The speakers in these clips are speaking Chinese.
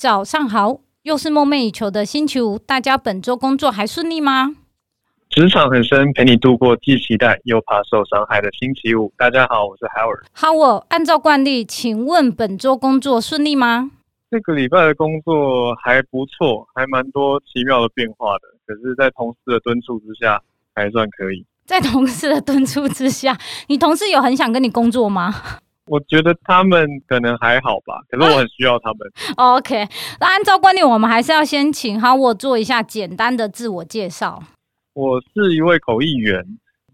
早上好，又是梦寐以求的星期五，大家本周工作还顺利吗？职场很深，陪你度过既期待又怕受伤害的星期五。大家好，我是 Howard。Howard，按照惯例，请问本周工作顺利吗？这个礼拜的工作还不错，还蛮多奇妙的变化的。可是，在同事的敦促之下，还算可以。在同事的敦促之下，你同事有很想跟你工作吗？我觉得他们可能还好吧，可是我很需要他们。啊、OK，那按照惯例，我们还是要先请 Howard 做一下简单的自我介绍。我是一位口译员，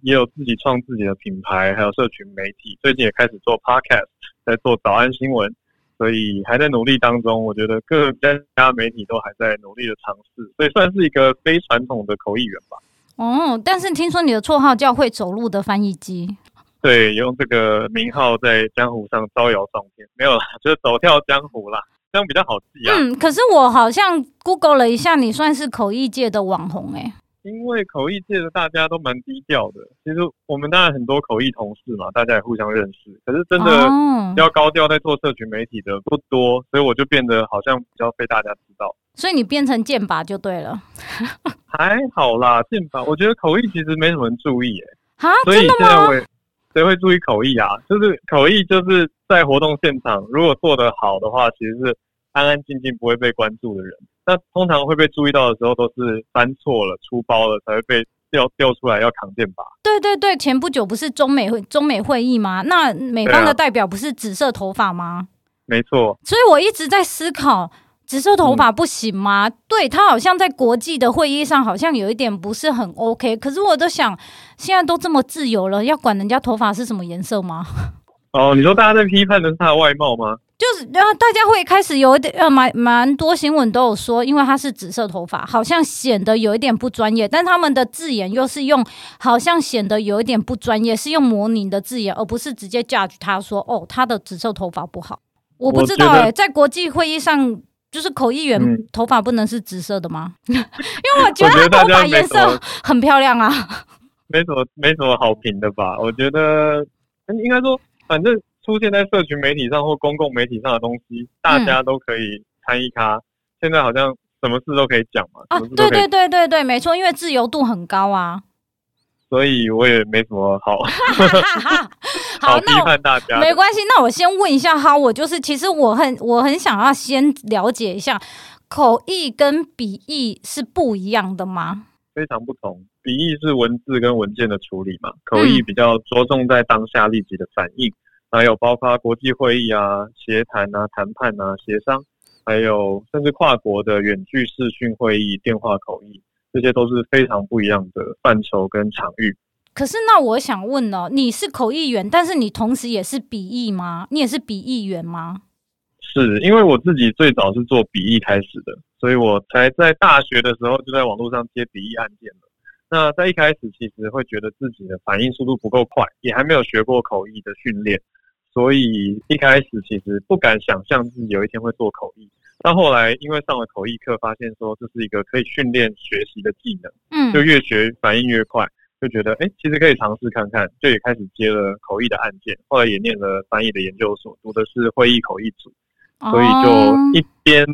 也有自己创自己的品牌，还有社群媒体。最近也开始做 Podcast，在做早安新闻，所以还在努力当中。我觉得各家媒体都还在努力的尝试，所以算是一个非传统的口译员吧。哦，但是听说你的绰号叫会走路的翻译机。对，用这个名号在江湖上招摇撞骗，没有啦，就是走跳江湖啦，这样比较好记啊。嗯，可是我好像 Google 了一下，你算是口译界的网红哎、欸。因为口译界的大家都蛮低调的，其实我们当然很多口译同事嘛，大家也互相认识，可是真的要高调在做社群媒体的不多，所以我就变得好像比较被大家知道。所以你变成剑拔就对了。还好啦，剑拔，我觉得口译其实没什么人注意哎、欸。啊，所以现在我也。谁会注意口译啊？就是口译，就是在活动现场，如果做得好的话，其实是安安静静不会被关注的人。那通常会被注意到的时候，都是翻错了、出包了，才会被调调出来要扛剑拔。对对对，前不久不是中美会中美会议吗？那美方的代表不是紫色头发吗？没错。所以我一直在思考。紫色头发不行吗？嗯、对，他好像在国际的会议上好像有一点不是很 OK。可是我都想，现在都这么自由了，要管人家头发是什么颜色吗？哦，你说大家在批判的是他的外貌吗？就是，然后大家会开始有一点呃，蛮蛮多新闻都有说，因为他是紫色头发，好像显得有一点不专业。但他们的字眼又是用好像显得有一点不专业，是用模拟的字眼，而不是直接 judge 他说哦，他的紫色头发不好。我不知道哎、欸，在国际会议上。就是口译员头发不能是紫色的吗？嗯、因为我觉得他头发颜色很漂亮啊。没什么，没什么好评的吧？我觉得应该说，反正出现在社群媒体上或公共媒体上的东西，大家都可以参与它。现在好像什么事都可以讲嘛。啊，对对对对对，没错，因为自由度很高啊。所以我也没什么好。好，批判大家没关系。那我先问一下哈，我就是其实我很我很想要先了解一下，口译跟笔译是不一样的吗？非常不同。笔译是文字跟文件的处理嘛，口译比较着重在当下立即的反应，嗯、还有包括国际会议啊、协谈啊、谈判啊、协商，还有甚至跨国的远距视讯会议、电话口译。这些都是非常不一样的范畴跟场域。可是，那我想问呢，你是口译员，但是你同时也是笔译吗？你也是笔译员吗？是因为我自己最早是做笔译开始的，所以我才在大学的时候就在网络上接笔译案件了。那在一开始，其实会觉得自己的反应速度不够快，也还没有学过口译的训练，所以一开始其实不敢想象自己有一天会做口译。到后来，因为上了口译课，发现说这是一个可以训练学习的技能，嗯，就越学反应越快，就觉得哎、欸，其实可以尝试看看，就也开始接了口译的案件，后来也念了翻译的研究所，读的是会议口译组，所以就一边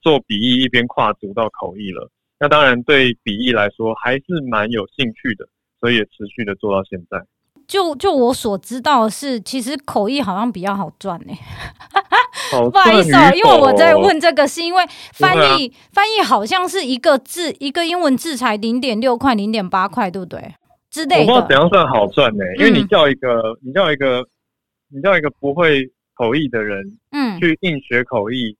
做笔译一边跨足到口译了。那当然对笔译来说还是蛮有兴趣的，所以也持续的做到现在。就就我所知道的是，其实口译好像比较好赚呢、欸。不好意思哦、喔，因为我在问这个，是因为翻译、啊、翻译好像是一个字一个英文字才零点六块、零点八块，对不对？之类的。我不知道怎样算好赚呢、欸？因为你叫一个、嗯、你叫一个你叫一个不会口译的人，嗯，去硬学口译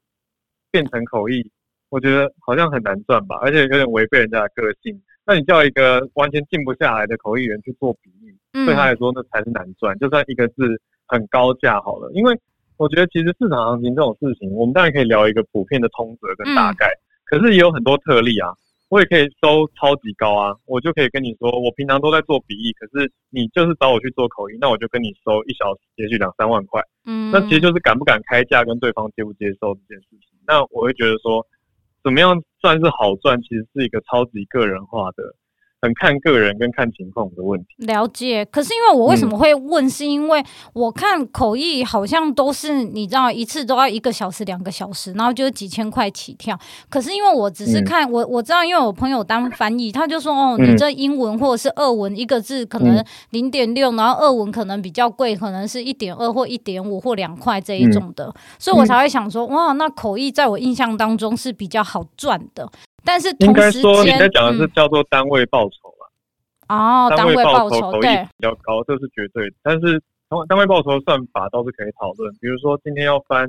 变成口译，我觉得好像很难赚吧，而且有点违背人家的个性。那你叫一个完全静不下来的口译员去做笔译？对他来说，那才是难赚。就算一个字很高价好了，因为我觉得其实市场行情这种事情，我们当然可以聊一个普遍的通则跟大概，可是也有很多特例啊。我也可以收超级高啊，我就可以跟你说，我平常都在做笔译，可是你就是找我去做口译，那我就跟你收一小时，也许两三万块。嗯，那其实就是敢不敢开价，跟对方接不接受这件事情。那我会觉得说，怎么样算是好赚，其实是一个超级个人化的。很看个人跟看情况的问题。了解。可是因为我为什么会问，是因为我看口译好像都是你知道一次都要一个小时、两个小时，然后就是几千块起跳。可是因为我只是看、嗯、我我知道，因为我朋友当翻译，他就说哦，你这英文或者是俄文一个字可能零点六，然后俄文可能比较贵，可能是一点二或一点五或两块这一种的，嗯、所以我才会想说哇，那口译在我印象当中是比较好赚的。但是应该说你在讲的是叫做单位报酬嘛？哦、嗯，单位报酬对比较高，这是绝对的。但是单位报酬算法倒是可以讨论。比如说今天要翻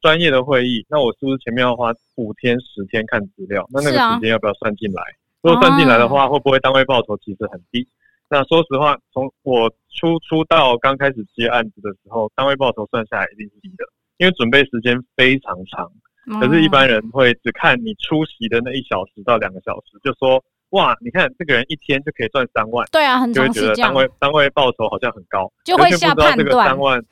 专业的会议，那我是不是前面要花五天、十天看资料？那那个时间要不要算进来？啊、如果算进来的话，会不会单位报酬其实很低？那说实话，从我初出道刚开始接案子的时候，单位报酬算下来一定是低的，因为准备时间非常长。可是，一般人会只看你出席的那一小时到两个小时，就说哇，你看这个人一天就可以赚三万，对啊，很就会觉得单位单位报酬好像很高，就会下判断。这个三万，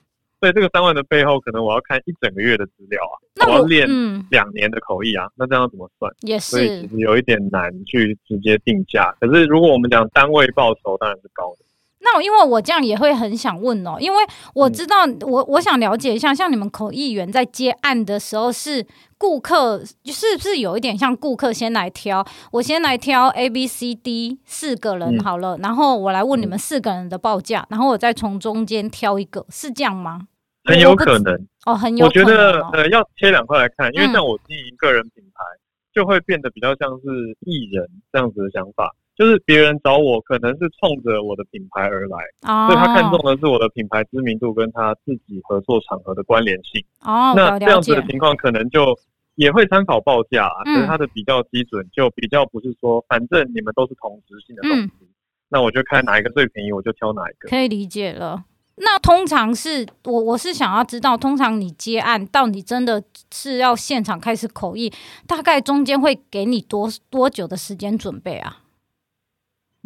对这个三万的背后，可能我要看一整个月的资料啊，那我，我要练两年的口译啊，嗯、那这样怎么算？也是，所以其实有一点难去直接定价。可是如果我们讲单位报酬，当然是高的。那因为我这样也会很想问哦，因为我知道我我想了解一下，像你们口译员在接案的时候，是顾客是不是有一点像顾客先来挑？我先来挑 A B C D 四个人好了，然后我来问你们四个人的报价，然后我再从中间挑一个，是这样吗？很有可能哦，很有可能。我觉得呃，要切两块来看，因为像我经营个人品牌，就会变得比较像是艺人这样子的想法。就是别人找我，可能是冲着我的品牌而来，哦、所以他看中的是我的品牌知名度跟他自己合作场合的关联性。哦，那这样子的情况可能就也会参考报价，啊，可是他的比较基准就比较不是说，反正你们都是同质性的东西，嗯、那我就看哪一个最便宜，我就挑哪一个。可以理解了。那通常是我我是想要知道，通常你接案到你真的是要现场开始口译，大概中间会给你多多久的时间准备啊？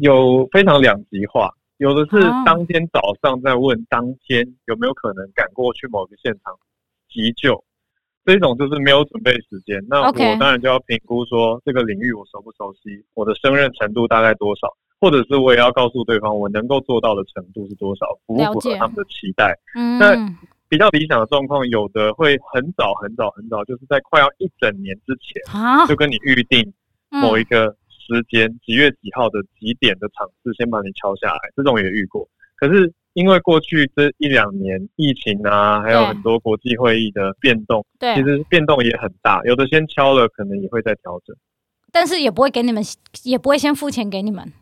有非常两极化，有的是当天早上在问当天有没有可能赶过去某个现场急救，这种就是没有准备时间。那我当然就要评估说这个领域我熟不熟悉，我的胜任程度大概多少，或者是我也要告诉对方我能够做到的程度是多少，符不符合他们的期待。嗯那比较理想的状况，有的会很早很早很早，就是在快要一整年之前就跟你预定某一个。时间几月几号的几点的场次，先把你敲下来，这种也遇过。可是因为过去这一两年疫情啊，还有很多国际会议的变动，对，其实变动也很大。有的先敲了，可能也会再调整，但是也不会给你们，也不会先付钱给你们。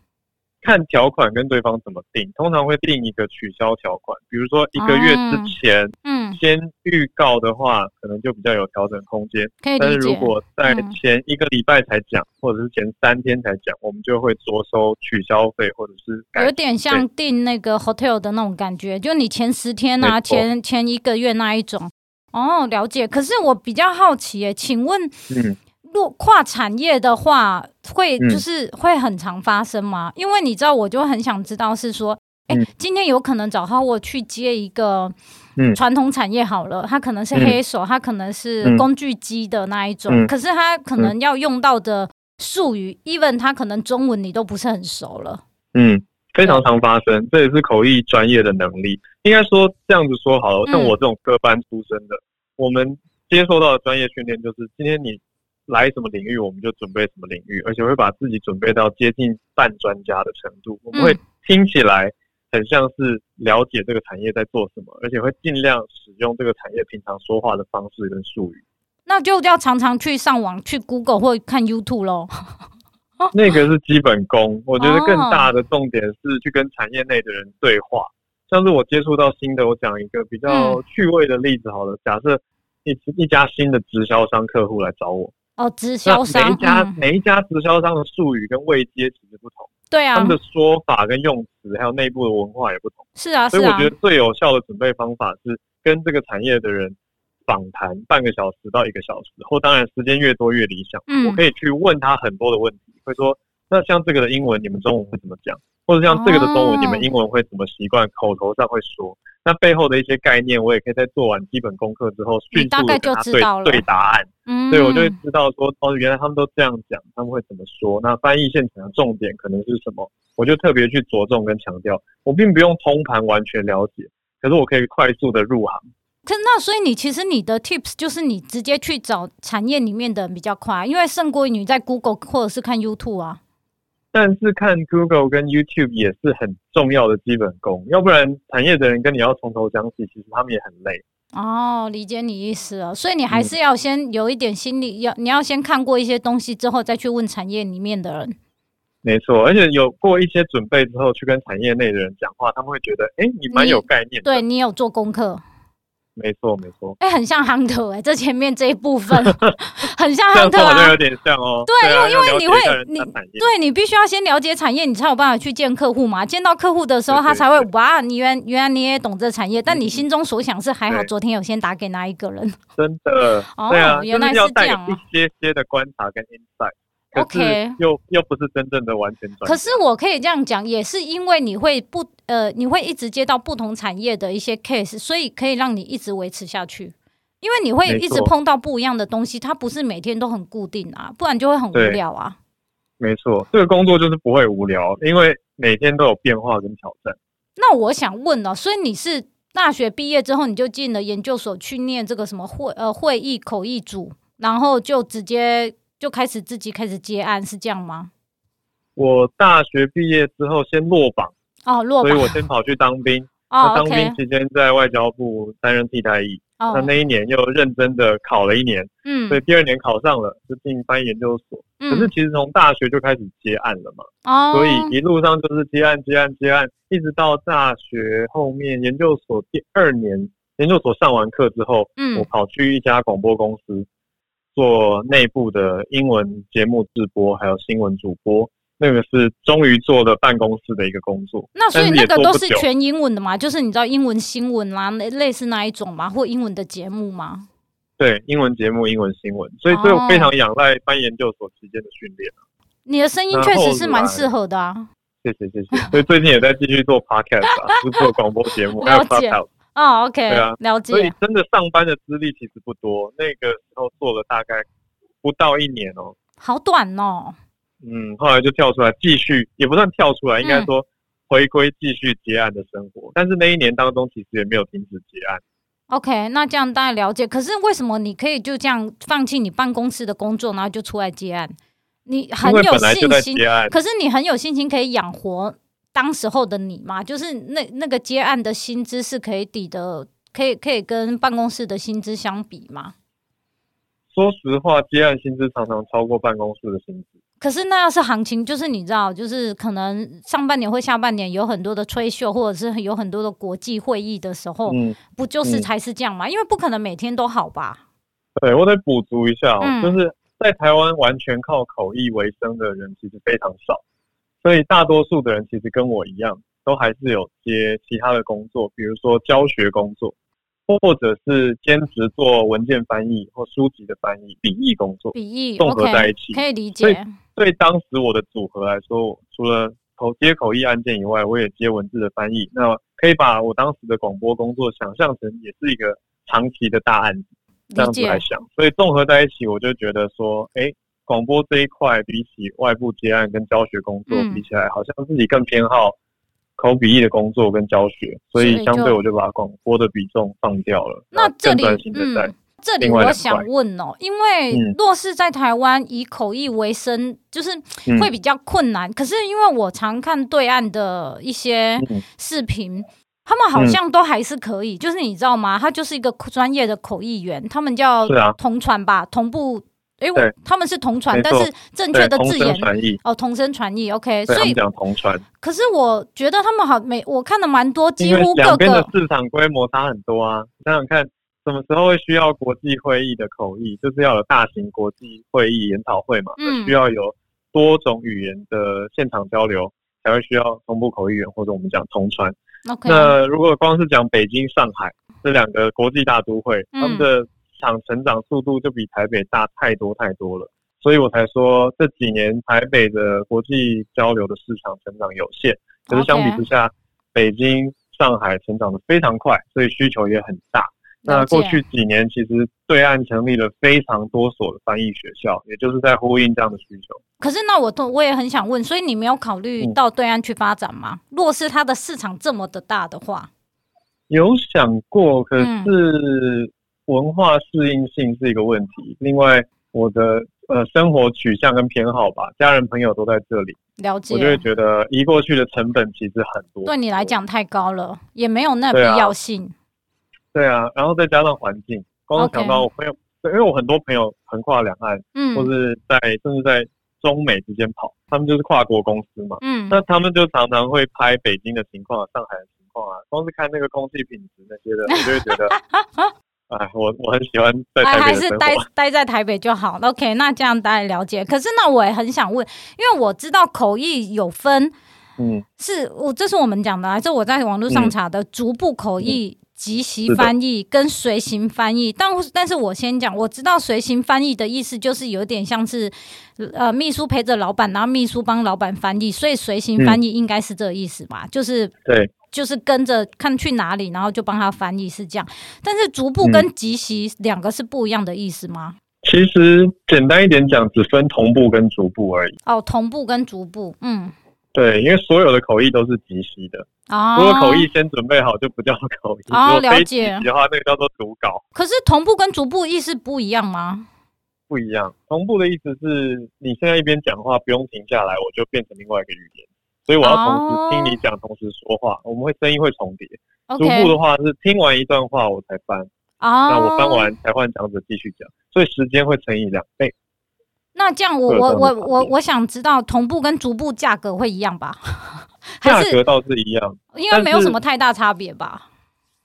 看条款跟对方怎么定，通常会定一个取消条款，比如说一个月之前，嗯，先预告的话，可能就比较有调整空间。但是如果在前一个礼拜才讲，或者是前三天才讲，我们就会着收取消费，或者是有点像订那个 hotel 的那种感觉，就你前十天啊，前前一个月那一种。哦，了解。可是我比较好奇，诶，请问，嗯。若跨产业的话，会就是会很常发生吗？嗯、因为你知道，我就很想知道是说，哎、今天有可能找他我去接一个传统产业好了，他可能是黑手，他可能是工具机的那一种，嗯、可是他可能要用到的术语，even 他可能中文你都不是很熟了。嗯，非常常发生，这也是口译专业的能力。应该说这样子说好了，像我这种科班出身的，嗯、我们接受到的专业训练就是，今天你。来什么领域，我们就准备什么领域，而且会把自己准备到接近半专家的程度。我们会听起来很像是了解这个产业在做什么，而且会尽量使用这个产业平常说话的方式跟术语。那就要常常去上网，去 Google 或看 YouTube 喽。那个是基本功，我觉得更大的重点是去跟产业内的人对话。像是我接触到新的，我讲一个比较趣味的例子好了。假设一一家新的直销商客户来找我。哦，直销商，每一家、嗯、每一家直销商的术语跟位阶其实不同，对啊，他们的说法跟用词还有内部的文化也不同，是啊，所以我觉得最有效的准备方法是跟这个产业的人访谈半个小时到一个小时，或当然时间越多越理想。嗯，我可以去问他很多的问题，会说，那像这个的英文你们中文会怎么讲？或者像这个的中文，你们英文会怎么习惯？口头上会说，那背后的一些概念，我也可以在做完基本功课之后，迅速的对对答案。嗯，对我就会知道说，哦，原来他们都这样讲，他们会怎么说？那翻译现场的重点可能是什么？我就特别去着重跟强调，我并不用通盘完全了解，可是我可以快速的入行。可那所以你其实你的 tips 就是你直接去找产业里面的比较快，因为胜过你在 Google 或者是看 YouTube 啊。但是看 Google 跟 YouTube 也是很重要的基本功，要不然产业的人跟你要从头讲起，其实他们也很累。哦，理解你意思了，所以你还是要先有一点心理，要、嗯、你要先看过一些东西之后，再去问产业里面的人。没错，而且有过一些准备之后，去跟产业内的人讲话，他们会觉得，哎，你蛮有概念的，对你有做功课。没错，没错。哎、欸，很像 Hunter 哎、欸，这前面这一部分 很像 Hunter 啊，就有点像哦。对，因为、啊、因为你会你对你必须要先了解产业，你才有办法去见客户嘛。见到客户的时候，他才会哇，你原原来你也懂这产业，但你心中所想是还好，昨天有先打给哪一个人？真的，哦，对啊，原来是这样、啊。一些些的观察跟 insight。OK，又又不是真正的完全转。可是我可以这样讲，也是因为你会不呃，你会一直接到不同产业的一些 case，所以可以让你一直维持下去。因为你会一直碰到不一样的东西，它不是每天都很固定啊，不然就会很无聊啊。没错，这个工作就是不会无聊，因为每天都有变化跟挑战。那我想问呢、哦，所以你是大学毕业之后你就进了研究所去念这个什么会呃会议口译组，然后就直接。就开始自己开始接案，是这样吗？我大学毕业之后先落榜哦，落榜，所以我先跑去当兵。哦，当兵期间在外交部担任替代役。哦，那那一年又认真的考了一年，嗯，所以第二年考上了，就进翻译研究所。嗯，可是其实从大学就开始接案了嘛，哦，所以一路上就是接案、接案、接案，一直到大学后面研究所第二年，研究所上完课之后，嗯，我跑去一家广播公司。做内部的英文节目制播，还有新闻主播，那个是终于做了办公室的一个工作。那所以那个都是全英文的吗？就是你知道英文新闻啦，类似那一种吗？或英文的节目吗？对，英文节目、英文新闻。所以，所以我非常仰赖翻研究所期间的训练。你的声音确实是蛮适合的啊。谢谢谢谢。所以最近也在继续做 podcast 啊，就做广播节目，还有 podcast。哦，OK，对啊，了解。所以真的上班的资历其实不多，那个时候做了大概不到一年哦，好短哦。嗯，后来就跳出来继续，也不算跳出来，应该说回归继续结案的生活。嗯。但是那一年当中，其实也没有停止结案。OK，那这样大家了解。可是为什么你可以就这样放弃你办公室的工作，然后就出来接案？你很有信心，可是你很有信心可以养活。当时候的你嘛，就是那那个接案的薪资是可以抵的，可以可以跟办公室的薪资相比吗？说实话，接案薪资常常超过办公室的薪资。可是那要是行情，就是你知道，就是可能上半年或下半年有很多的吹秀，或者是有很多的国际会议的时候，嗯，不就是才是这样吗？嗯，因为不可能每天都好吧？对，我得补足一下哦，嗯，就是在台湾完全靠口译为生的人其实非常少。所以大多数的人其实跟我一样，都还是有接其他的工作，比如说教学工作，或者是兼职做文件翻译或书籍的翻译、笔译工作，笔译综合在一起，可以理解。所以对当时我的组合来说，除了口接口译案件以外，我也接文字的翻译。那可以把我当时的广播工作想象成也是一个长期的大案子，这样子来想。所以综合在一起，我就觉得说，哎。广播这一块比起外部接案跟教学工作比起来，嗯、好像自己更偏好口笔译的工作跟教学，所以相对我就把广播的比重放掉了。那这里，嗯，这里我想问哦，因为若是在台湾以口译为生，就是会比较困难。嗯、可是因为我常看对岸的一些视频，嗯、他们好像都还是可以。就是你知道吗？他就是一个专业的口译员，他们叫同传吧，同步。哎，我他们是同传，但是正确的字眼哦，同声传译，OK，所以讲同传。可是我觉得他们好没，我看的蛮多，几乎各个两边的市场规模差很多啊。想想看，什么时候会需要国际会议的口译？就是要有大型国际会议研讨会嘛，嗯，需要有多种语言的现场交流，才会需要同步口译员或者我们讲同传。那如果光是讲北京、上海这两个国际大都会，他们的场成长速度就比台北大太多太多了，所以我才说这几年台北的国际交流的市场成长有限，可是相比之下，北京、上海成长的非常快，所以需求也很大。那过去几年，其实对岸成立了非常多所的翻译学校，也就是在呼应这样的需求。可是，那我都我也很想问，所以你没有考虑到对岸去发展吗？嗯、若是它的市场这么的大的话，有想过，可是文化适应性是一个问题。嗯、另外，我的呃生活取向跟偏好吧，家人朋友都在这里，了解，我就会觉得移过去的成本其实很多，对你来讲太高了，也没有那必要性。对啊，然后再加上环境，刚刚想到我朋友，Okay. 因为我很多朋友横跨两岸，嗯，或是在甚至在中美之间跑，他们就是跨国公司嘛，嗯，那他们就常常会拍北京的情况、上海的情况啊，光是看那个空气品质那些的，我就会觉得，哎，我我很喜欢在台北还是待待在台北就好。OK，那这样大家了解。可是那我也很想问，因为我知道口译有分，嗯，是我这是我们讲的，还是我在网络上查的、嗯、逐步口译。嗯即席翻译跟随行翻译，但但是我先讲，我知道随行翻译的意思就是有点像是，呃，秘书陪着老板，然后秘书帮老板翻译，所以随行翻译应该是这个意思吧？嗯、就是对，就是跟着看去哪里，然后就帮他翻译是这样。但是逐步跟即席两个是不一样的意思吗？其实简单一点讲，只分同步跟逐步而已。哦，同步跟逐步，嗯。对，因为所有的口译都是即席的。哦。如果口译先准备好，就不叫口译。哦，了解。的话，那个叫做读稿。可是同步跟逐步意思不一样吗？不一样。同步的意思是你现在一边讲话，不用停下来，我就变成另外一个语言。所以我要同时听你讲，同时说话，哦、我们会声音会重叠。逐步的话是听完一段话我才翻。哦。那我翻完才换讲者继续讲，所以时间会乘以两倍。那这样我，我我我我我想知道同步跟逐步价格会一样吧？价格倒是一样，应该没有什么太大差别吧？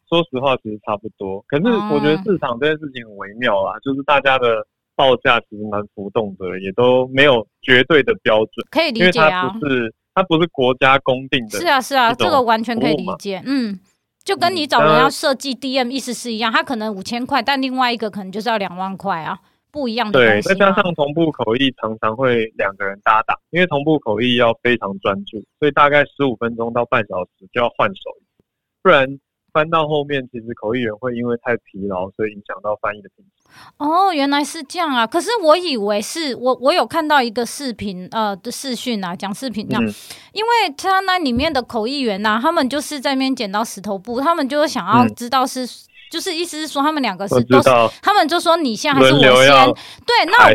说实话，其实差不多。可是我觉得市场这件事情很微妙啊，嗯、就是大家的报价其实蛮浮动的，也都没有绝对的标准。可以理解啊，不是它不是国家公定的。是啊是啊，这个完全可以理解。嗯，就跟你找人要设计 DM 意思是一样，他可能五千块，但另外一个可能就是要两万块啊。不一样的对，再加上同步口译常常会两个人搭档，因为同步口译要非常专注，所以大概十五分钟到半小时就要换手，不然翻到后面，其实口译员会因为太疲劳，所以影响到翻译的品质。哦，原来是这样啊！可是我以为是我我有看到一个视频呃的视讯啊，讲视频这样，嗯、因为他那里面的口译员呐、啊，他们就是在那边剪刀石头布，他们就是想要知道是。嗯就是意思是说，他们两个是都是，他们就说你先还是我先？对，那我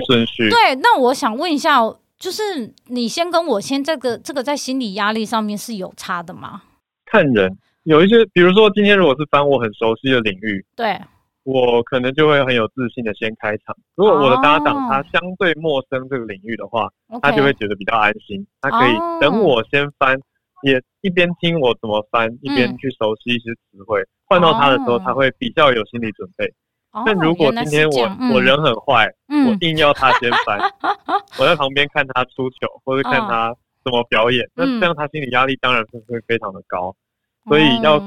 对，那我想问一下，就是你先跟我先，这个这个在心理压力上面是有差的吗？看人，有一些，比如说今天如果是翻我很熟悉的领域，对，我可能就会很有自信的先开场。如果我的搭档他相对陌生这个领域的话，哦、他就会觉得比较安心，他可以等我先翻。也一边听我怎么翻，一边去熟悉一些词汇。换、嗯、到他的时候，他会比较有心理准备。哦、但如果今天我、嗯、我人很坏，嗯、我硬要他先翻，嗯、我在旁边看他出糗，或者看他怎么表演，哦、那这样他心理压力当然是会非常的高。嗯、所以要，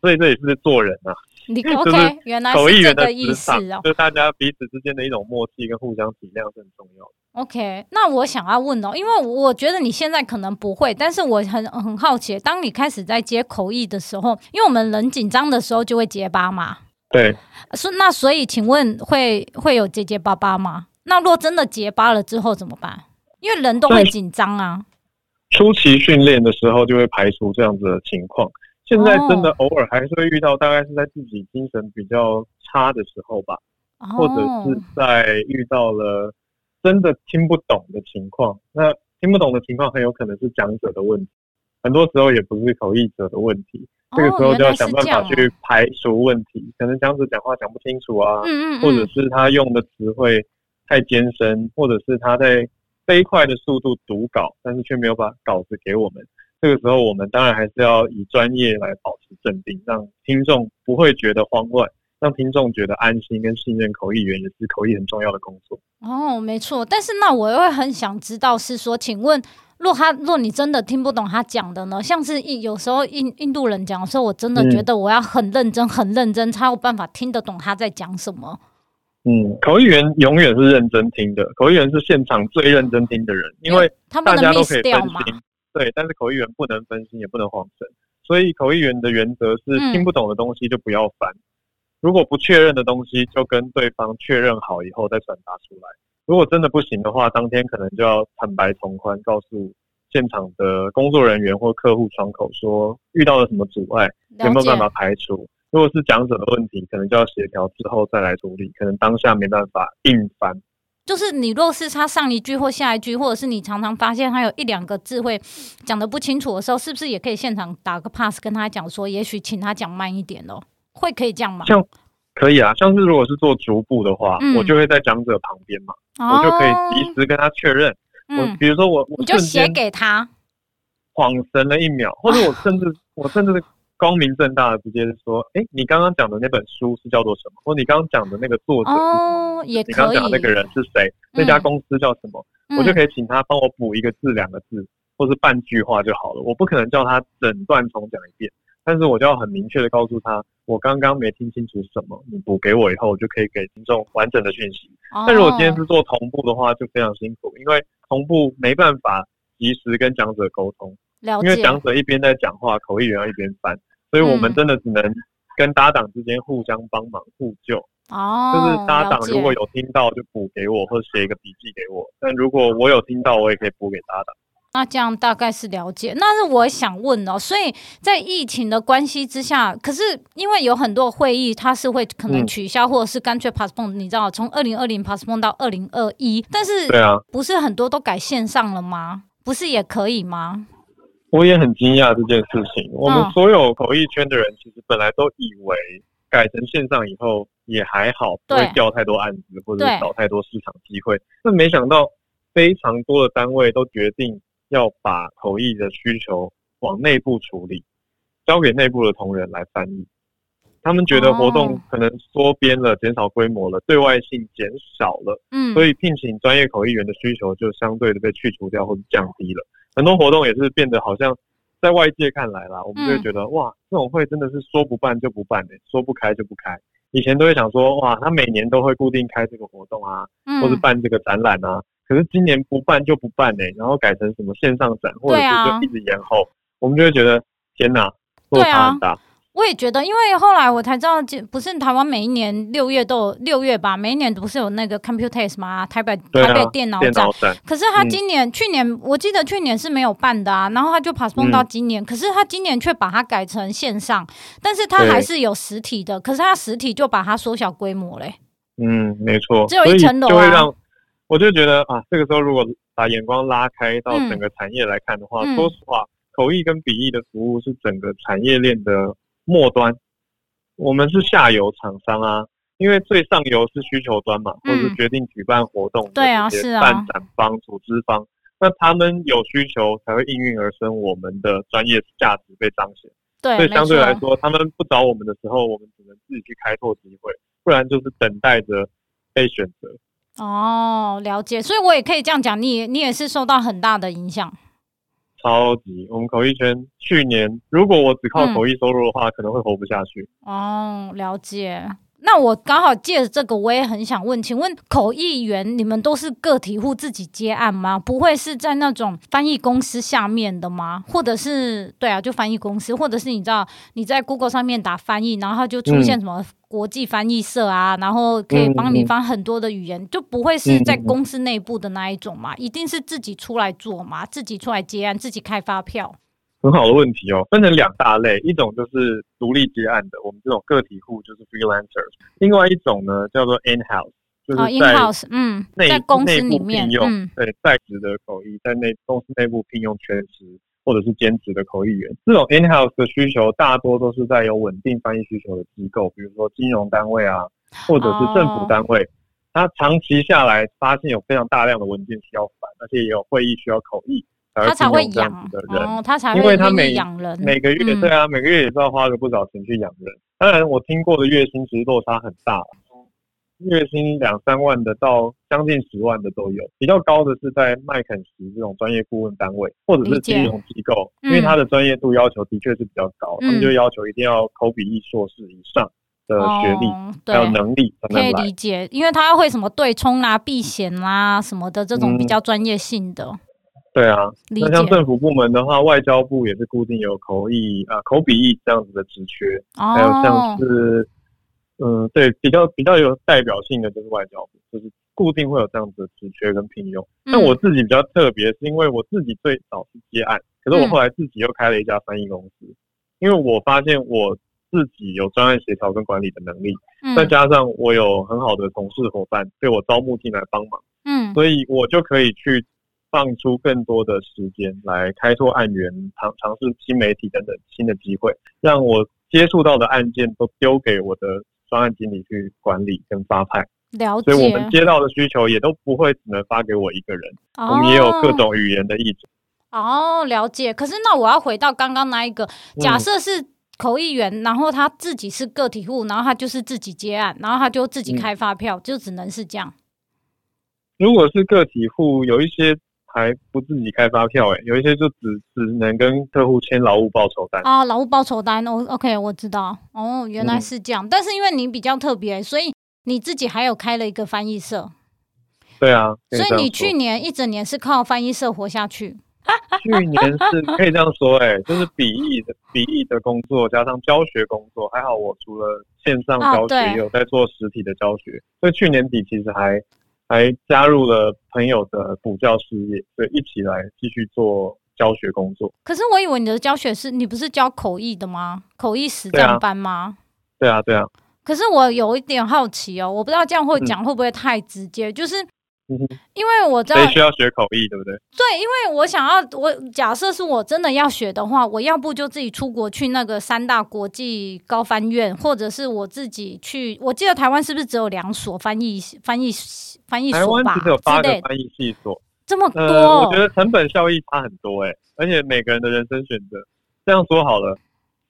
所以这也是做人啊。你 OK，原来是这个意思哦。就大家彼此之间的一种默契跟互相体谅是很重要的。OK，那我想要问哦，因为我觉得你现在可能不会，但是我很很好奇，当你开始在接口译的时候，因为我们人紧张的时候就会结巴嘛。对。所那所以，请问会会有结结巴巴吗？那若真的结巴了之后怎么办？因为人都会紧张啊。初期训练的时候就会排除这样子的情况，现在真的偶尔还是会遇到，大概是在自己精神比较差的时候吧，哦、或者是在遇到了。真的听不懂的情况，那听不懂的情况很有可能是讲者的问题，很多时候也不是口译者的问题。哦、这个时候就要想办法去排除问题，可能讲者讲话讲不清楚啊，或者是他用的词汇太艰深，或者是他在飞快的速度读稿，但是却没有把稿子给我们。这个时候，我们当然还是要以专业来保持镇定，让听众不会觉得慌乱。让听众觉得安心跟信任，口译员也是口译很重要的工作。哦，没错。但是那我又会很想知道，是说，请问，若他若你真的听不懂他讲的呢？像是印有时候印印度人讲的时候，我真的觉得我要很认真、很认真，才有办法听得懂他在讲什么。嗯，口译员永远是认真听的，口译员是现场最认真听的人，因为大家都可以分心。对，但是口译员不能分心，也不能晃神，所以口译员的原则是听不懂的东西就不要翻，嗯、如果不确认的东西就跟对方确认好以后再转达出来。如果真的不行的话，当天可能就要坦白从宽，告诉现场的工作人员或客户窗口说遇到了什么阻碍，有没有办法排除。如果是讲者的问题，可能就要协调之后再来处理，可能当下没办法硬翻。就是你若是他上一句或下一句，或者是你常常发现他有一两个字会讲的不清楚的时候，是不是也可以现场打个 pass 跟他讲说，也许请他讲慢一点哦？会可以这样吗？像可以啊，像是如果是做逐步的话，嗯、我就会在讲者旁边嘛，哦、我就可以及时跟他确认。嗯、我比如说我，我你就写给他，恍神了一秒，或者我甚至我甚至。光明正大的直接说，哎、欸，你刚刚讲的那本书是叫做什么？或你刚刚讲的那个作者？哦，也可以。你刚刚讲的那个人是谁？嗯、那家公司叫什么？嗯、我就可以请他帮我补一个字、两个字，或是半句话就好了。我不可能叫他整段重讲一遍，但是我就要很明确的告诉他，我刚刚没听清楚什么，你补给我以后，我就可以给听众完整的讯息。哦、但如果今天是做同步的话，就非常辛苦，因为同步没办法及时跟讲者沟通，因为讲者一边在讲话，口译员要一边翻。所以我们真的只能跟搭档之间互相帮忙互救哦，就是搭档如果有听到就补给我，或者写一个笔记给我。但如果我有听到，我也可以补给搭档。那这样大概是了解。那是我想问哦，所以在疫情的关系之下，可是因为有很多会议它是会可能取消，或者是干脆 postpone，你知道，从二零二零 postpone 到二零二一，但是对啊，不是很多都改线上了吗？不是也可以吗？我也很惊讶这件事情。我们所有口译圈的人，其实本来都以为改成线上以后也还好，不会掉太多案子或者少太多市场机会。但没想到非常多的单位都决定要把口译的需求往内部处理，交给内部的同仁来翻译。他们觉得活动可能缩编了，减少规模了，对外性减少了，嗯，所以聘请专业口译员的需求就相对的被去除掉或者降低了。很多活动也是变得好像，在外界看来啦，我们就会觉得、嗯、哇，这种会真的是说不办就不办的、欸，说不开就不开。以前都会想说哇，他每年都会固定开这个活动啊，嗯、或是办这个展览啊，可是今年不办就不办呢、欸，然后改成什么线上展，或者是就一直延后，啊、我们就会觉得天哪，落差很大。我也觉得，因为后来我才知道，不是台湾每一年六月都有六月吧？每一年不是有那个 Computex 吗？台北、啊、台北电脑展。展可是他今年、嗯、去年，我记得去年是没有办的啊。然后他就 postpone 到今年，嗯、可是他今年却把它改成线上，但是他还是有实体的。可是他实体就把它缩小规模嘞。嗯，没错，只有一层楼啊。就会让我就觉得啊，这个时候如果把眼光拉开到整个产业来看的话，嗯、说实话，口译跟笔译的服务是整个产业链的末端。我们是下游厂商啊，因为最上游是需求端嘛，或是决定举办活动办展方、组织方，那他们有需求才会应运而生，我们的专业价值被彰显。对，所以相对来说，他们不找我们的时候，我们只能自己去开拓机会，不然就是等待着被选择。哦，了解。所以我也可以这样讲，你你也是受到很大的影响。超级，我们口译圈去年，如果我只靠口译收入的话，嗯、可能会活不下去。哦，了解。那我刚好借着这个，我也很想问，请问口译员，你们都是个体户自己接案吗？不会是在那种翻译公司下面的吗？或者是对啊，就翻译公司，或者是你知道你在 Google 上面打翻译，然后它就出现什么？嗯国际翻译社啊，然后可以帮你翻很多的语言，就不会是在公司内部的那一种嘛？一定是自己出来做嘛？自己出来接案，自己开发票。很好的问题哦，分成两大类，一种就是独立接案的，我们这种个体户就是 freelancers；另外一种呢叫做 in house，就是在 in house，嗯，在公司里面聘用，嗯、对在职的口译，在内公司内部聘用全职。或者是兼职的口译员，这种 in-house 的需求大多都是在有稳定翻译需求的机构，比如说金融单位啊，或者是政府单位。他、oh. 长期下来发现有非常大量的文件需要翻，而且也有会议需要口译，才会聘用这样子的人。哦、他才会因为他每养人每个月、嗯、对啊，每个月也是要花个不少钱去养人。当然，我听过的月薪其实落差很大。月薪两三万的到将近十万的都有，比较高的是在麦肯锡这种专业顾问单位或者是金融机构，嗯、因为他的专业度要求的确是比较高，嗯、他们就要求一定要口笔译硕士以上的学历、哦、还有能力，可以理解，因为他要会什么对冲啊、避险啦什么的这种比较专业性的。嗯、对啊，那像政府部门的话，外交部也是固定有口译啊、口笔译这样子的职缺，哦、还有像是嗯，对，比较比较有代表性的就是外交部，就是固定会有这样子的职缺跟聘用。那、嗯、我自己比较特别，是因为我自己最早是接案，可是我后来自己又开了一家翻译公司，嗯、因为我发现我。自己有专案协调跟管理的能力，嗯、再加上我有很好的同事伙伴被我招募进来帮忙，嗯，所以我就可以去放出更多的时间来开拓案源，尝尝试新媒体等等新的机会，让我接触到的案件都丢给我的专案经理去管理跟发派。了解。所以我们接到的需求也都不会只能发给我一个人，哦、我们也有各种语言的译者。哦，了解。可是那我要回到刚刚那一个，假设是、嗯。口译员，然后他自己是个体户，然后他就是自己接案，然后他就自己开发票，嗯、就只能是这样。如果是个体户，有一些还不自己开发票，诶，有一些就只只能跟客户签劳务报酬单啊，劳务报酬单。哦，OK，我知道。哦，原来是这样。嗯、但是因为你比较特别，所以你自己还有开了一个翻译社。对啊，所以你去年一整年是靠翻译社活下去。去年是可以这样说，哎，就是笔译的笔译的工作加上教学工作，还好我除了线上教学，也有在做实体的教学，哦、所以去年底其实还还加入了朋友的补教事业，所以一起来继续做教学工作。可是我以为你的教学是你不是教口译的吗？口译实战班吗？对啊，对啊。对啊，可是我有一点好奇哦，我不知道这样会讲会不会太直接，嗯、就是。因为我知道，谁需要学口译，对不对？对，因为我想要，我假设是我真的要学的话，我要不就自己出国去那个三大国际高翻院，或者是我自己去。我记得台湾是不是只有两所翻译翻译翻译所吧？台湾只有八个翻译系所，这么多，呃，我觉得成本效益差很多哎，而且每个人的人生选择。这样说好了。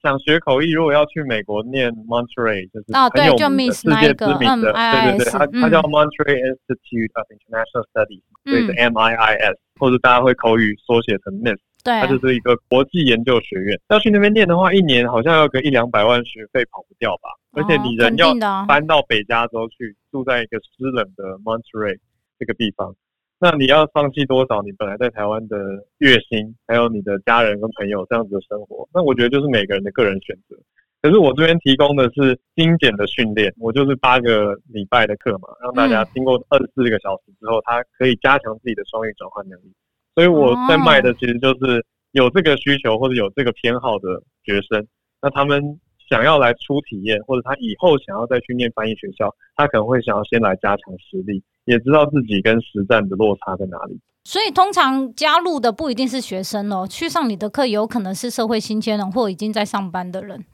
想学口译，如果要去美国念 Monterey，就是很有名的世界知名的，对对对，它它叫 Monterey Institute of International Studies，所以是 MIIS，或者大家会口语缩写成 MIS，对，它就是一个国际研究学院。要去那边念的话，一年好像要个一两百万学费跑不掉吧？而且你人要搬到北加州去，住在一个湿冷的 Monterey 这个地方。那你要放弃多少你本来在台湾的月薪，还有你的家人跟朋友这样子的生活？那我觉得就是每个人的个人选择。可是我这边提供的是精简的训练，我就是八个礼拜的课嘛，让大家经过二十四个小时之后，他可以加强自己的双语转换能力。所以我在卖的其实就是有这个需求或者有这个偏好的学生，那他们想要来初体验，或者他以后想要再去念翻译学校，他可能会想要先来加强实力。也知道自己跟实战的落差在哪里，所以通常加入的不一定是学生哦，去上你的课有可能是社会新鲜人或已经在上班的人。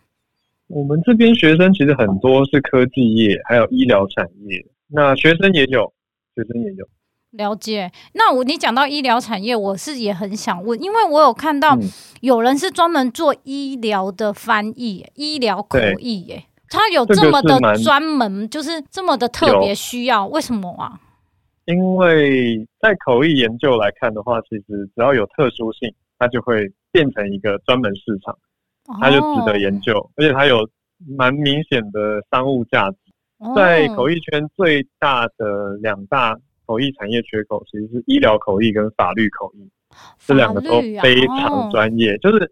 我们这边学生其实很多是科技业，还有医疗产业，那学生也有，学生也有。了解。那我你讲到医疗产业，我是也很想问，因为我有看到有人是专门做医疗的翻译，医疗口译，耶，他有这么的专门，就是这么的特别需要，为什么啊？因为在口译研究来看的话，其实只要有特殊性，它就会变成一个专门市场，它就值得研究，而且它有蛮明显的商务价值。在口译圈最大的两大口译产业缺口，其实是医疗口译跟法律口译，这两个都非常专业。就是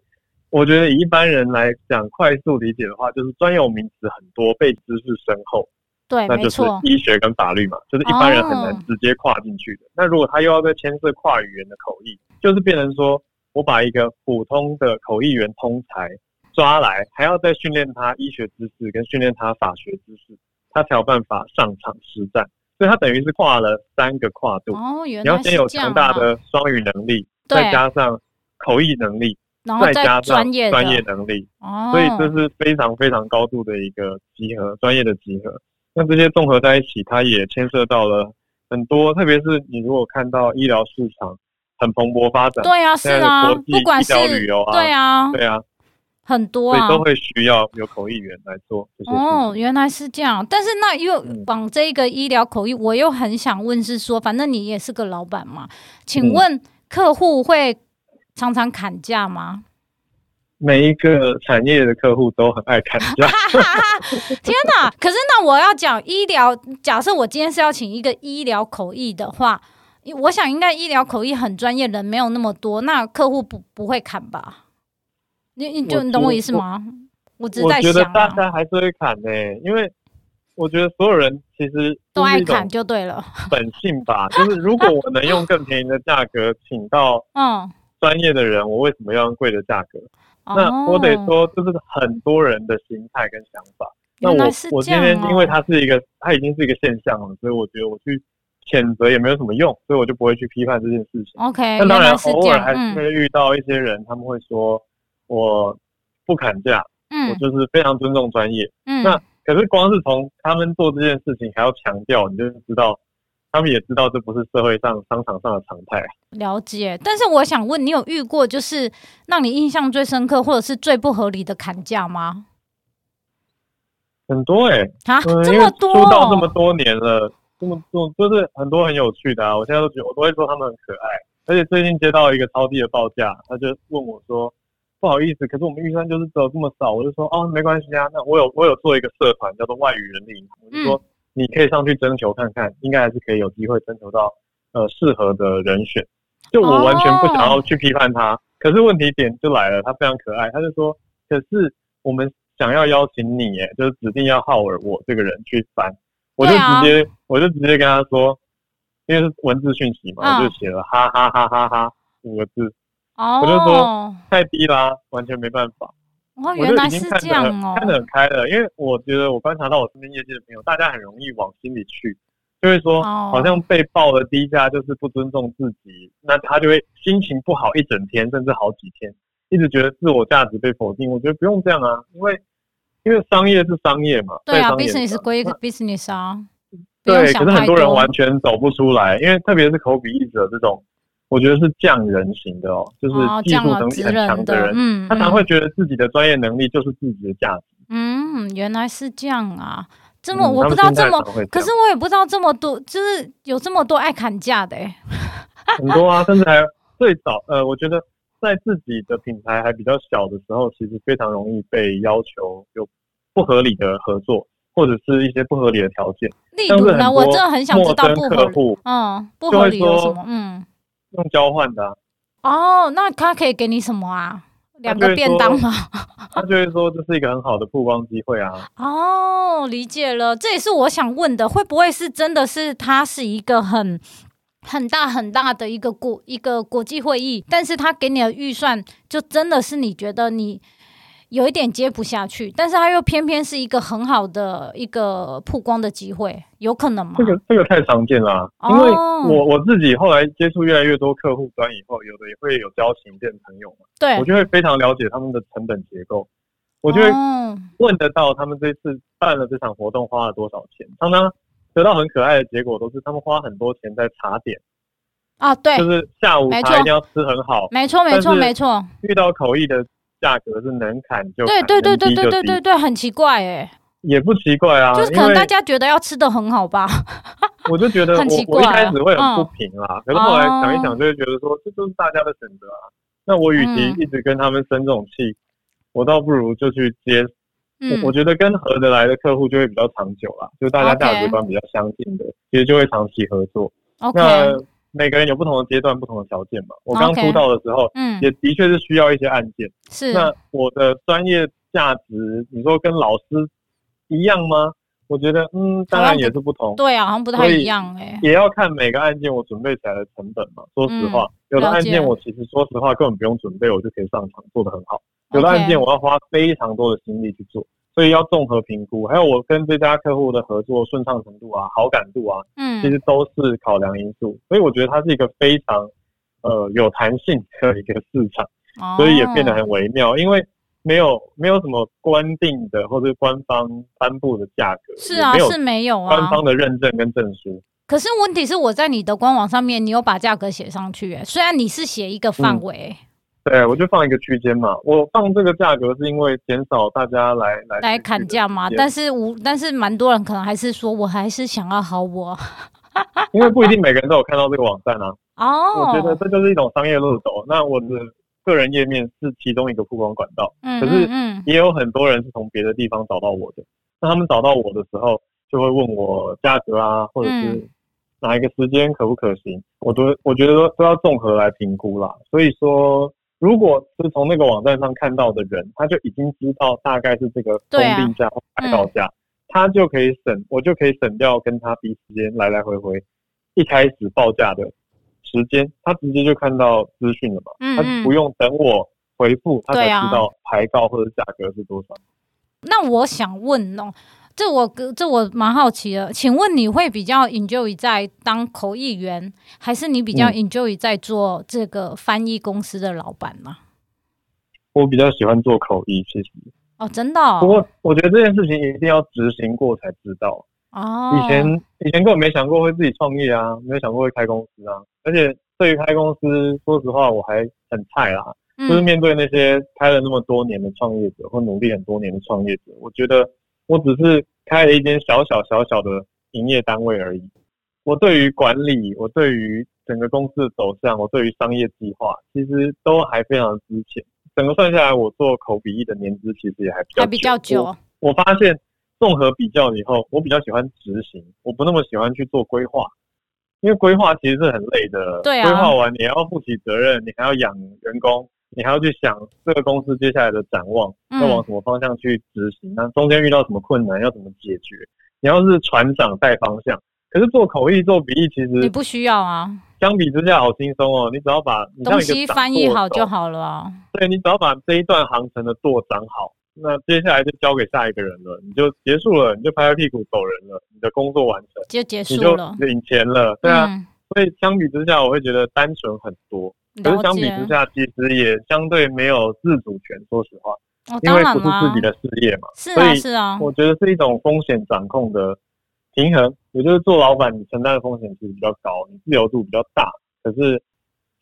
我觉得以一般人来讲，快速理解的话，就是专有名词很多，被知识深厚。对，那就是医学跟法律嘛，就是一般人很难直接跨进去的。哦、那如果他又要再牵涉跨语言的口译，就是变成说我把一个普通的口译员通才抓来，还要再训练他医学知识跟训练他法学知识，他才有办法上场实战。所以他等于是跨了三个跨度。哦，原来你要先有强大的双语能力，再加上口译能力，再加上专业能力。哦，所以这是非常非常高度的一个集合，专业的集合。那这些综合在一起，它也牵涉到了很多，特别是你如果看到医疗市场很蓬勃发展，对啊，是啊，不管是旅游啊，对啊，对啊，很多啊，所以都会需要有口译员来做这些。哦，原来是这样。但是那又往这个医疗口译，我又很想问，是说，反正你也是个老板嘛，请问客户会常常砍价吗？每一个产业的客户都很爱砍价。天哪！可是那我要讲医疗，假设我今天是要请一个医疗口译的话，我想应该医疗口译很专业，人没有那么多，那客户不不会砍吧？你你就你懂我意思吗？我只在想、啊，我觉得大家还是会砍呢、欸，因为我觉得所有人其实都爱砍就对了，本性吧。就是如果我能用更便宜的价格请到 嗯专业的人，我为什么要用贵的价格？那我得说，这是很多人的心态跟想法。那我我今天因为它是一个，它已经是一个现象了，所以我觉得我去谴责也没有什么用，所以我就不会去批判这件事情。OK，那当然偶尔还是会遇到一些人，他们会说我不砍价，嗯，我就是非常尊重专业。嗯，那可是光是从他们做这件事情还要强调，你就知道。他们也知道这不是社会上商场上的常态。了解，但是我想问你，有遇过就是让你印象最深刻或者是最不合理的砍价吗？很多哎、欸，啊，嗯、这么多，出道这么多年了，这么多就是很多很有趣的啊！我现在都觉得我都会说他们很可爱，而且最近接到一个超低的报价，他就问我说：“不好意思，可是我们预算就是只有这么少。”我就说：“哦，没关系啊，那我有我有做一个社团叫做外语人力，我就说。嗯”你可以上去征求看看，应该还是可以有机会征求到呃适合的人选。就我完全不想要去批判他，可是问题点就来了，他非常可爱，他就说：“可是我们想要邀请你，哎，就是指定要浩尔我这个人去翻。”我就直接我就直接跟他说，因为是文字讯息嘛，我就写了哈哈哈哈哈五个字，我就说太低啦，完全没办法。哦，原来是这样哦，看得很开了，因为我觉得我观察到我身边业界的朋友，大家很容易往心里去，就会说，好像被报了低价就是不尊重自己，那他就会心情不好一整天，甚至好几天，一直觉得自我价值被否定。我觉得不用这样啊，因为因为商业是商业嘛，对啊，business 归 business 啊，对，可是很多人完全走不出来，因为特别是口笔译者这种。我觉得是匠人型的哦，就是技术能力很强的人，哦、的嗯，他常会觉得自己的专业能力就是自己的价值。嗯，原来是这样啊，这么、嗯、我不知道这么，可是我也不知道这么多，就是有这么多爱砍价的哎，很多啊，甚至还最早呃，我觉得在自己的品牌还比较小的时候，其实非常容易被要求有不合理的合作，或者是一些不合理的条件。例如呢，我真的很想知道不合理，嗯，不合理有什么？嗯。用交换的哦，那他可以给你什么啊？两个便当吗？他就会说这是一个很好的曝光机会啊。哦，理解了，这也是我想问的，会不会是真的是他是一个很很大很大的一个国一个国际会议，但是他给你的预算就真的是你觉得你。有一点接不下去，但是他又偏偏是一个很好的一个曝光的机会，有可能吗？这个这个太常见了，啊，因为我我自己后来接触越来越多客户端以后，有的也会有交情变朋友嘛，对，我就会非常了解他们的成本结构，我就会问得到他们这次办了这场活动花了多少钱，常常得到很可爱的结果，都是他们花很多钱在茶点。啊，对，就是下午茶一定要吃很好，没错没错没错，遇到口译的。价格是能砍就砍，对对对对对对对对，很奇怪哎，也不奇怪啊，就是可能大家觉得要吃的很好吧，我就觉得我 很奇怪，我一开始会很不平啦，可是后来想一想，就会觉得说这就是大家的选择啊。那我与其一直跟他们生这种气，我倒不如就去接。我觉得跟合得来的客户就会比较长久啦，就大家价值观比较相近的，其实就会长期合作。那每个人有不同的阶段、不同的条件嘛。我刚出道的时候，嗯，也的确是需要一些案件。是，那我的专业价值，你说跟老师一样吗？我觉得，嗯，当然也是不同。对啊，好像不太一样哎。也要看每个案件我准备起来的成本嘛。说实话，有的案件我其实说实话根本不用准备，我就可以上场做得很好。有的案件我要花非常多的心力去做。所以要综合评估，还有我跟这家客户的合作顺畅程度啊、好感度啊，嗯，其实都是考量因素。所以我觉得它是一个非常呃有弹性的一个市场，哦、所以也变得很微妙，因为没有没有什么官定的或者官方颁布的价格，是啊，是没有啊，官方的认证跟证书。可是问题是我在你的官网上面，你有把价格写上去，诶，虽然你是写一个范围。嗯对，我就放一个区间嘛。我放这个价格是因为减少大家来来来砍价嘛。但是无，但是蛮多人可能还是说我还是想要好我，因为不一定每个人都有看到这个网站啊。哦，我觉得这就是一种商业漏斗。那我的个人页面是其中一个曝光管道，嗯，可是也有很多人是从别的地方找到我的。那他们找到我的时候，就会问我价格啊，或者是哪一个时间可不可行，嗯、我都我觉得都都要综合来评估啦。所以说，如果是从那个网站上看到的人，他就已经知道大概是这个公定价或开到价，他就可以省，我就可以省掉跟他比时间来来回回，一开始报价的时间，他直接就看到资讯了嘛，嗯嗯，他不用等我回复，他才知道牌告或者价格是多少。那我想问哦，这我这我蛮好奇的，请问你会比较 enjoy 在当口译员，还是你比较 enjoy 在做这个翻译公司的老板吗？我比较喜欢做口译，其实哦，真的哦。不过我觉得这件事情一定要执行过才知道哦。以前以前根本没想过会自己创业啊，没有想过会开公司啊。而且对于开公司，说实话我还很菜啦。就是面对那些开了那么多年的创业者，或努力很多年的创业者，我觉得我只是开了一间小小小小的营业单位而已。我对于管理，我对于整个公司的走向，我对于商业计划，其实都还非常之前。整个算下来，我做口笔译的年资其实也还比较还比较久。我，我发现综合比较以后，我比较喜欢执行，我不那么喜欢去做规划，因为规划其实是很累的。对啊。规划完你要负起责任，你还要养员工。你还要去想这个公司接下来的展望，要往什么方向去执行？那中间遇到什么困难，要怎么解决？你要是船长带方向，可是做口译、做笔译，其实你不需要啊。相比之下，好轻松哦。你只要把你东西翻译好就好了啊。对，你只要把这一段航程的舵掌好，那接下来就交给下一个人了，你就结束了，你就拍拍屁股走人了，你的工作完成就结束了，你就领钱了。对啊，嗯、所以相比之下，我会觉得单纯很多。可是相比之下，其实也相对没有自主权。说实话，哦，因为不是自己的事业嘛，是啊，是啊。我觉得是一种风险掌控的平衡，也就是做老板，你承担的风险其实比较高，你自由度比较大。可是，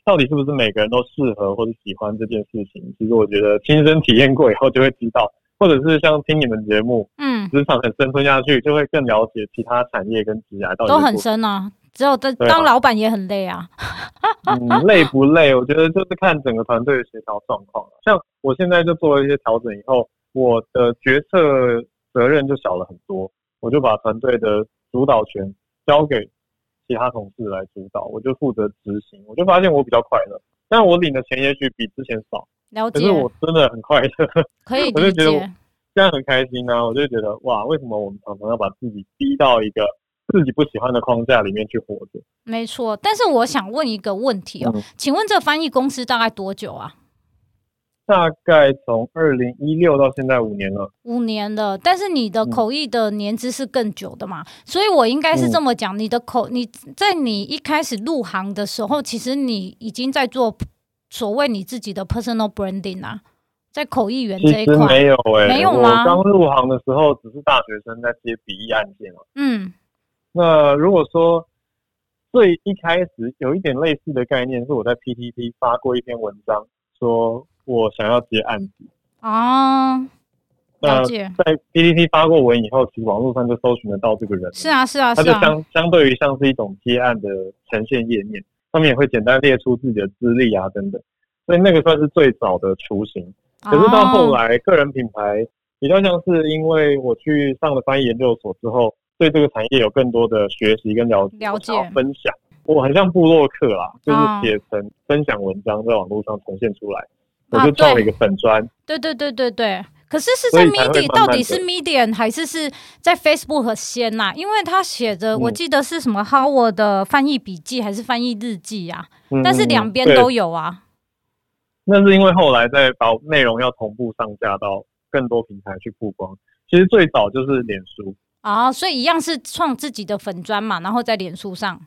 到底是不是每个人都适合或者喜欢这件事情？其实我觉得亲身体验过以后就会知道，或者是像听你们节目，嗯，职场很深吞下去，就会更了解其他产业跟职涯到底都很深啊。只有当当老板也很累啊，嗯，累不累？我觉得就是看整个团队的协调状况。像我现在就做了一些调整以后，我的决策责任就小了很多，我就把团队的主导权交给其他同事来主导，我就负责执行。我就发现我比较快乐，但我领的钱也许比之前少，了解。可是我真的很快乐，可以。我就觉得我这样很开心啊！我就觉得哇，为什么我们常常要把自己逼到一个自己不喜欢的框架里面去活着，没错。但是我想问一个问题哦，嗯、请问这翻译公司大概多久啊？大概从二零一六到现在五年了。五年了，但是你的口译的年资是更久的嘛？嗯、所以我应该是这么讲，你的口你在你一开始入行的时候，其实你已经在做所谓你自己的 personal branding 啊，在口译员这一块没有哎、欸，没有吗？我刚入行的时候只是大学生在接笔译案件嘛。嗯。那如果说最一开始有一点类似的概念，是我在 PTT 发过一篇文章，说我想要接案子啊。那在 PTT 发过文以后，其实网络上就搜寻得到这个人。是啊，是啊，他就相相对于像是一种接案的呈现页面，上面也会简单列出自己的资历啊等等。所以那个算是最早的雏形。可是到后来，个人品牌比较像是因为我去上了翻译研究所之后。对这个产业有更多的学习跟了解，了解分享，我很像部落客啦，就是写成分享文章在网络上呈现出来，啊、我就创了一个粉砖。对对对对对，可是是在 Medium，到底是 Medium 还是是在 Facebook 先呐？因为他写的，我记得是什么 Howard 的翻译笔记还是翻译日记啊？嗯、但是两边都有啊。那是因为后来在把内容要同步上架到更多平台去曝光，其实最早就是脸书。啊、哦，所以一样是创自己的粉专嘛，然后在脸书上。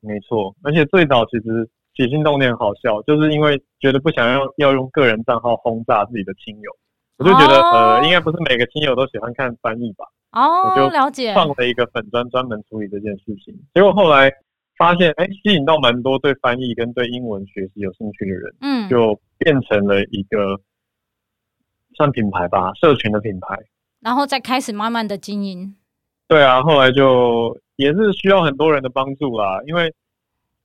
没错，而且最早其实起心动念好笑，就是因为觉得不想要要用个人账号轰炸自己的亲友，我就觉得、哦、呃，应该不是每个亲友都喜欢看翻译吧。哦，我就了解。创了一个粉专专门处理这件事情，结果后来发现，哎，吸引到蛮多对翻译跟对英文学习有兴趣的人，嗯，就变成了一个算品牌吧，社群的品牌，然后再开始慢慢的经营。对啊，后来就也是需要很多人的帮助啦，因为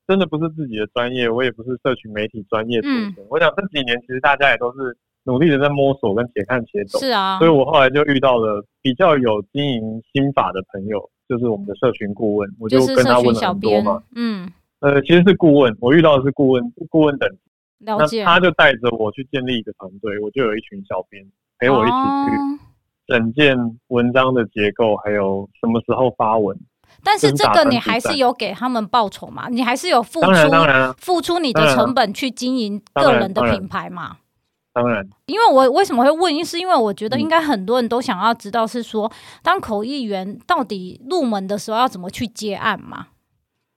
真的不是自己的专业，我也不是社群媒体专业出身。嗯、我想这几年其实大家也都是努力的在摸索跟且看且走。是啊，所以我后来就遇到了比较有经营心法的朋友，就是我们的社群顾问，我就跟他问了很多嘛。嗯，呃，其实是顾问，我遇到的是顾问，顾问等级。了解。那他就带着我去建立一个团队，我就有一群小编陪我一起去整件文章的结构，还有什么时候发文。但是这个你还是有给他们报酬嘛？你还是有付出，付出你的成本去经营个人的品牌嘛？当然，因为我为什么会问，是因为我觉得应该很多人都想要知道，是说当口译员到底入门的时候要怎么去接案嘛？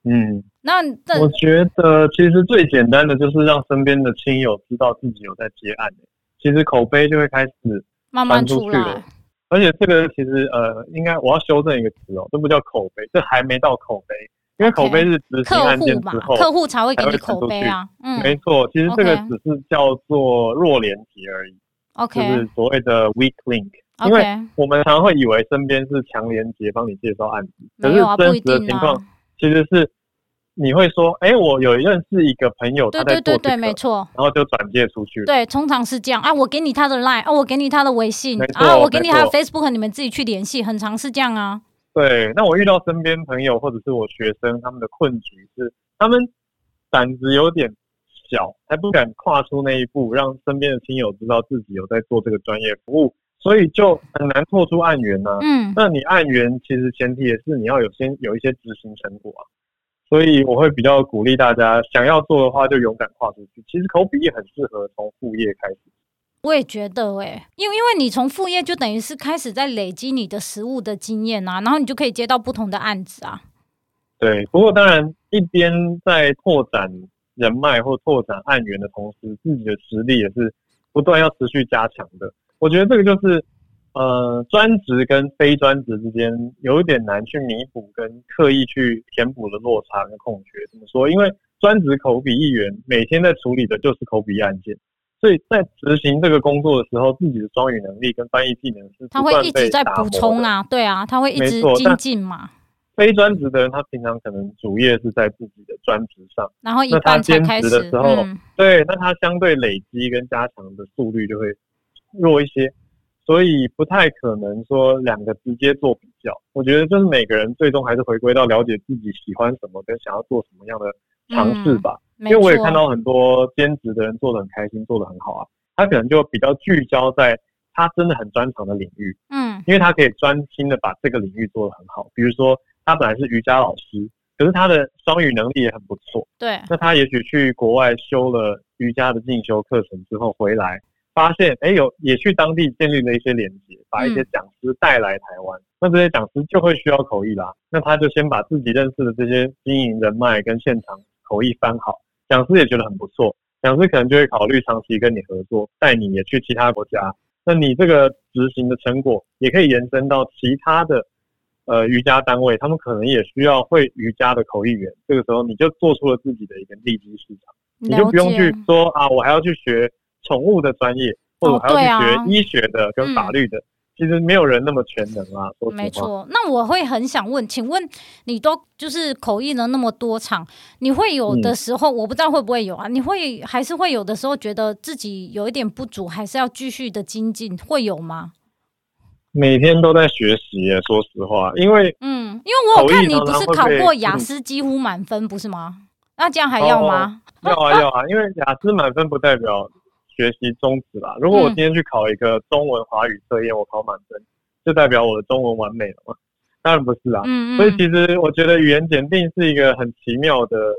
嗯，那我觉得其实最简单的就是让身边的亲友知道自己有在接案，其实口碑就会开始慢慢出来。而且这个其实呃，应该我要修正一个词哦，这不叫口碑，这还没到口碑，因为口碑是执行案件之后，客户才会给你口碑啊。嗯，没错，其实这个只是叫做弱连结而已。OK，就是所谓的 weak link。因为我们常常会以为身边是强连结，帮你介绍案子，可是真实的情况其实是。你会说，哎、欸，我有认识一个朋友，他在做这个，对对对对，没错，然后就转介出去。对，通常是这样啊，我给你他的 line，啊，我给你他的微信，啊，我给你他的 Facebook，你们自己去联系，很常是这样啊。对，那我遇到身边朋友或者是我学生，他们的困局是，他们胆子有点小，还不敢跨出那一步，让身边的亲友知道自己有在做这个专业服务，所以就很难拓出案源呢、啊。嗯，那你案源其实前提也是你要有先有一些执行成果啊。所以我会比较鼓励大家，想要做的话就勇敢跨出去。其实口笔译很适合从副业开始。我也觉得诶、欸，因为因为你从副业就等于是开始在累积你的实务的经验啊，然后你就可以接到不同的案子啊。对，不过当然一边在拓展人脉或拓展案源的同时，自己的实力也是不断要持续加强的。我觉得这个就是。呃，专职跟非专职之间有一点难去弥补跟刻意去填补的落差跟空缺。怎么说？因为专职口笔译员每天在处理的就是口笔译案件，所以在执行这个工作的时候，自己的双语能力跟翻译技能是他会一直在补充啊，对啊，他会一直精进嘛。非专职的人，他平常可能主业是在自己的专职上，然后一般才开始的时候，嗯、对，那他相对累积跟加强的速率就会弱一些。所以不太可能说两个直接做比较，我觉得就是每个人最终还是回归到了解自己喜欢什么跟想要做什么样的尝试吧。嗯、因为我也看到很多兼职的人做的很开心，做的很好啊。他可能就比较聚焦在他真的很专长的领域，嗯，因为他可以专心的把这个领域做得很好。比如说他本来是瑜伽老师，可是他的双语能力也很不错，对。那他也许去国外修了瑜伽的进修课程之后回来。发现哎，有也去当地建立了一些连接，把一些讲师带来台湾。嗯、那这些讲师就会需要口译啦。那他就先把自己认识的这些经营人脉跟现场口译翻好，讲师也觉得很不错。讲师可能就会考虑长期跟你合作，带你也去其他国家。那你这个执行的成果也可以延伸到其他的呃瑜伽单位，他们可能也需要会瑜伽的口译员。这个时候你就做出了自己的一个利基市场，你就不用去说啊，我还要去学。宠物的专业，或者还要去学医学的跟法律的，其实没有人那么全能啊。没错，那我会很想问，请问你都就是口译了那么多场，你会有的时候，嗯、我不知道会不会有啊？你会还是会有的时候觉得自己有一点不足，还是要继续的精进，会有吗？每天都在学习耶，说实话，因为嗯，因为我有看你不是考过雅思几乎满分，不是吗？那这样还要吗？哦、要啊要啊，因为雅思满分不代表。学习终止啦。如果我今天去考一个中文华语测验，我考满分，就代表我的中文完美了吗？当然不是啊。嗯嗯。所以其实我觉得语言检定是一个很奇妙的，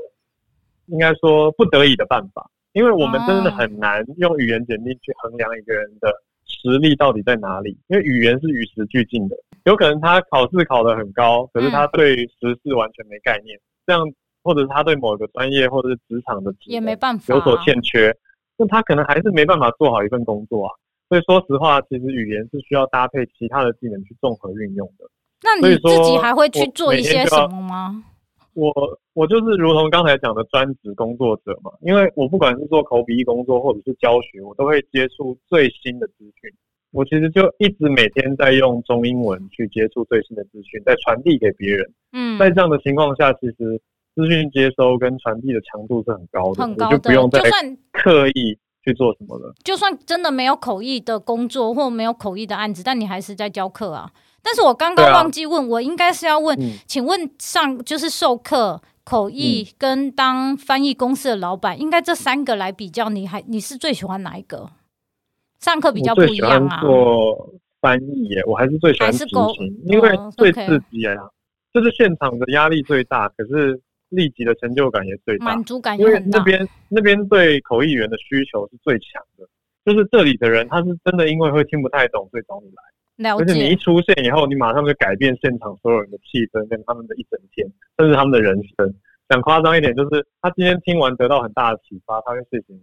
应该说不得已的办法，因为我们真的很难用语言检定去衡量一个人的实力到底在哪里。因为语言是与时俱进的，有可能他考试考得很高，可是他对时事完全没概念，这样或者是他对某个专业或者是职场的也没办法有所欠缺。那他可能还是没办法做好一份工作啊，所以说实话，其实语言是需要搭配其他的技能去综合运用的。那你自己还会去做一些什么吗？我我就是如同刚才讲的专职工作者嘛，因为我不管是做口笔译工作或者是教学，我都会接触最新的资讯。我其实就一直每天在用中英文去接触最新的资讯，在传递给别人。嗯，在这样的情况下，其实。资资讯接收跟传递的强度是很高的，很高的，就不用再刻意去做什么了。就算真的没有口译的工作或没有口译的案子，但你还是在教课啊。但是我刚刚忘记问，啊、我应该是要问，嗯、请问上就是授课、口译跟当翻译公司的老板，嗯、应该这三个来比较，你还你是最喜欢哪一个？上课比较不一样啊。做翻译耶，我还是最喜欢执行，因为最刺激啊。就是现场的压力最大，可是立即的成就感也最大，满足感也很大。因为那边那边对口译员的需求是最强的，就是这里的人他是真的因为会听不太懂，所以找你来。而且你一出现以后，你马上就改变现场所有人的气氛跟他们的一整天，甚至他们的人生。讲夸张一点，就是他今天听完得到很大的启发，他会谢谢你。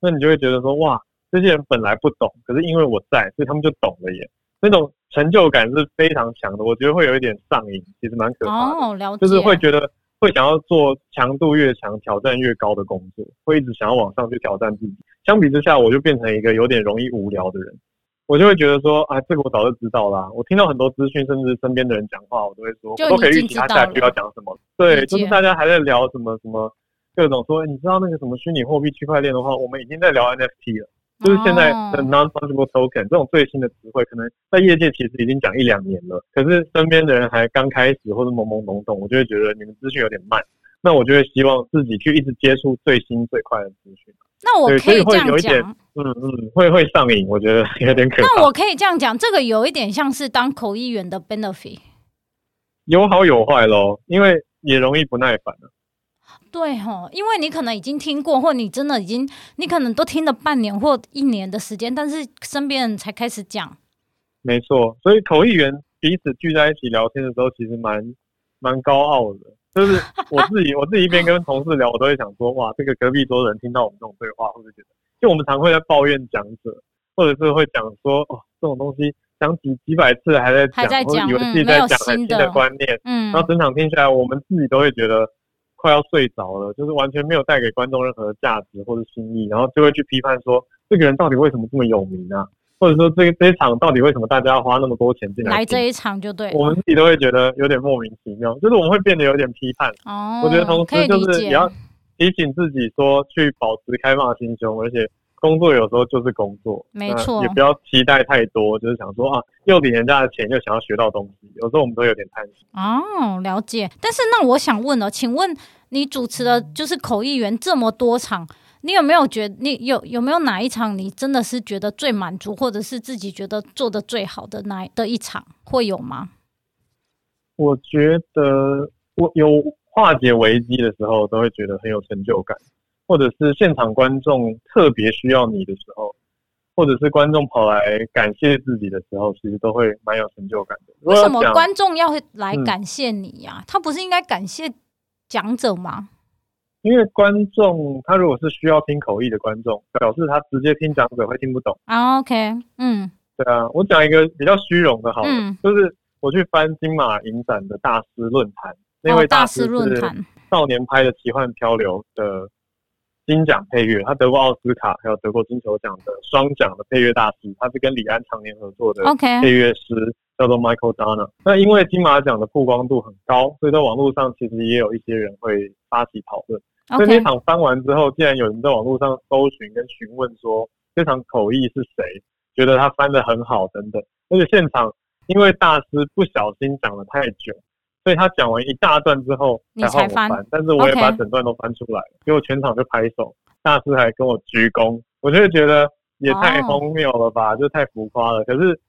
那你就会觉得说，哇，这些人本来不懂，可是因为我在，所以他们就懂了耶。那种成就感是非常强的，我觉得会有一点上瘾，其实蛮可怕的。哦，了解。就是会觉得会想要做强度越强、挑战越高的工作，会一直想要往上去挑战自己。相比之下，我就变成一个有点容易无聊的人。我就会觉得说，啊，这个我早就知道啦。我听到很多资讯，甚至身边的人讲话，我都会说，我都可以预期他下一句要讲什么。对，就是大家还在聊什么什么各种说，你知道那个什么虚拟货币区块链的话，我们已经在聊 NFT 了。就是现在的 non-fungible token 这种最新的词汇，可能在业界其实已经讲一两年了，可是身边的人还刚开始或者懵懵懂懂，我就会觉得你们资讯有点慢。那我就会希望自己去一直接触最新最快的资讯。那我可以这样讲，嗯嗯，会会上瘾，我觉得有点可怕。那我可以这样讲，这个有一点像是当口译员的 benefit，有好有坏咯，因为也容易不耐烦了。对吼，因为你可能已经听过，或你真的已经，你可能都听了半年或一年的时间，但是身边人才开始讲。没错，所以口译员彼此聚在一起聊天的时候，其实蛮蛮高傲的。就是我自己，我自己一边跟同事聊，我都会想说，哇，这个隔壁桌的人听到我们这种对话，会不会觉得，就我们常会在抱怨讲者，或者是会讲说，哦，这种东西讲几几百次还在讲，还在讲，以为自己在讲很新的观念，嗯，然后整场听下来，我们自己都会觉得。快要睡着了，就是完全没有带给观众任何的价值或者新意，然后就会去批判说，这个人到底为什么这么有名啊？或者说这这一场到底为什么大家要花那么多钱进来？来这一场就对，我们自己都会觉得有点莫名其妙，就是我们会变得有点批判。哦，我觉得同时就是也要提醒自己说，去保持开放的心胸，而且。工作有时候就是工作，没错，也不要期待太多，就是想说啊，又领人家的钱，又想要学到东西，有时候我们都有点贪心。哦，了解。但是那我想问了，请问你主持的就是口译员这么多场，你有没有觉得你有有没有哪一场你真的是觉得最满足，或者是自己觉得做的最好的那的一场会有吗？我觉得我有化解危机的时候，都会觉得很有成就感。或者是现场观众特别需要你的时候，或者是观众跑来感谢自己的时候，其实都会蛮有成就感的。为什么观众要来感谢你呀、啊？嗯、他不是应该感谢讲者吗？因为观众他如果是需要听口译的观众，表示他直接听讲者会听不懂。啊，OK，嗯，对啊。我讲一个比较虚荣的好了，嗯，就是我去翻金马影展的大师论坛，那位大师论坛少年拍的奇幻漂流的。金奖配乐，他得过奥斯卡，还有得过金球奖的双奖的配乐大师，他是跟李安常年合作的配乐师.叫做 Michael Dana。那因为金马奖的曝光度很高，所以在网络上其实也有一些人会发起讨论。所以那场翻完之后，竟然有人在网络上搜寻跟询问说，这场口译是谁？觉得他翻得很好等等。而且现场因为大师不小心讲了太久。所以他讲完一大段之后才换我翻，翻但是我也把整段都翻出来了，结果全场就拍手，大师还跟我鞠躬，我就会觉得也太荒谬了吧，就太浮夸了。可是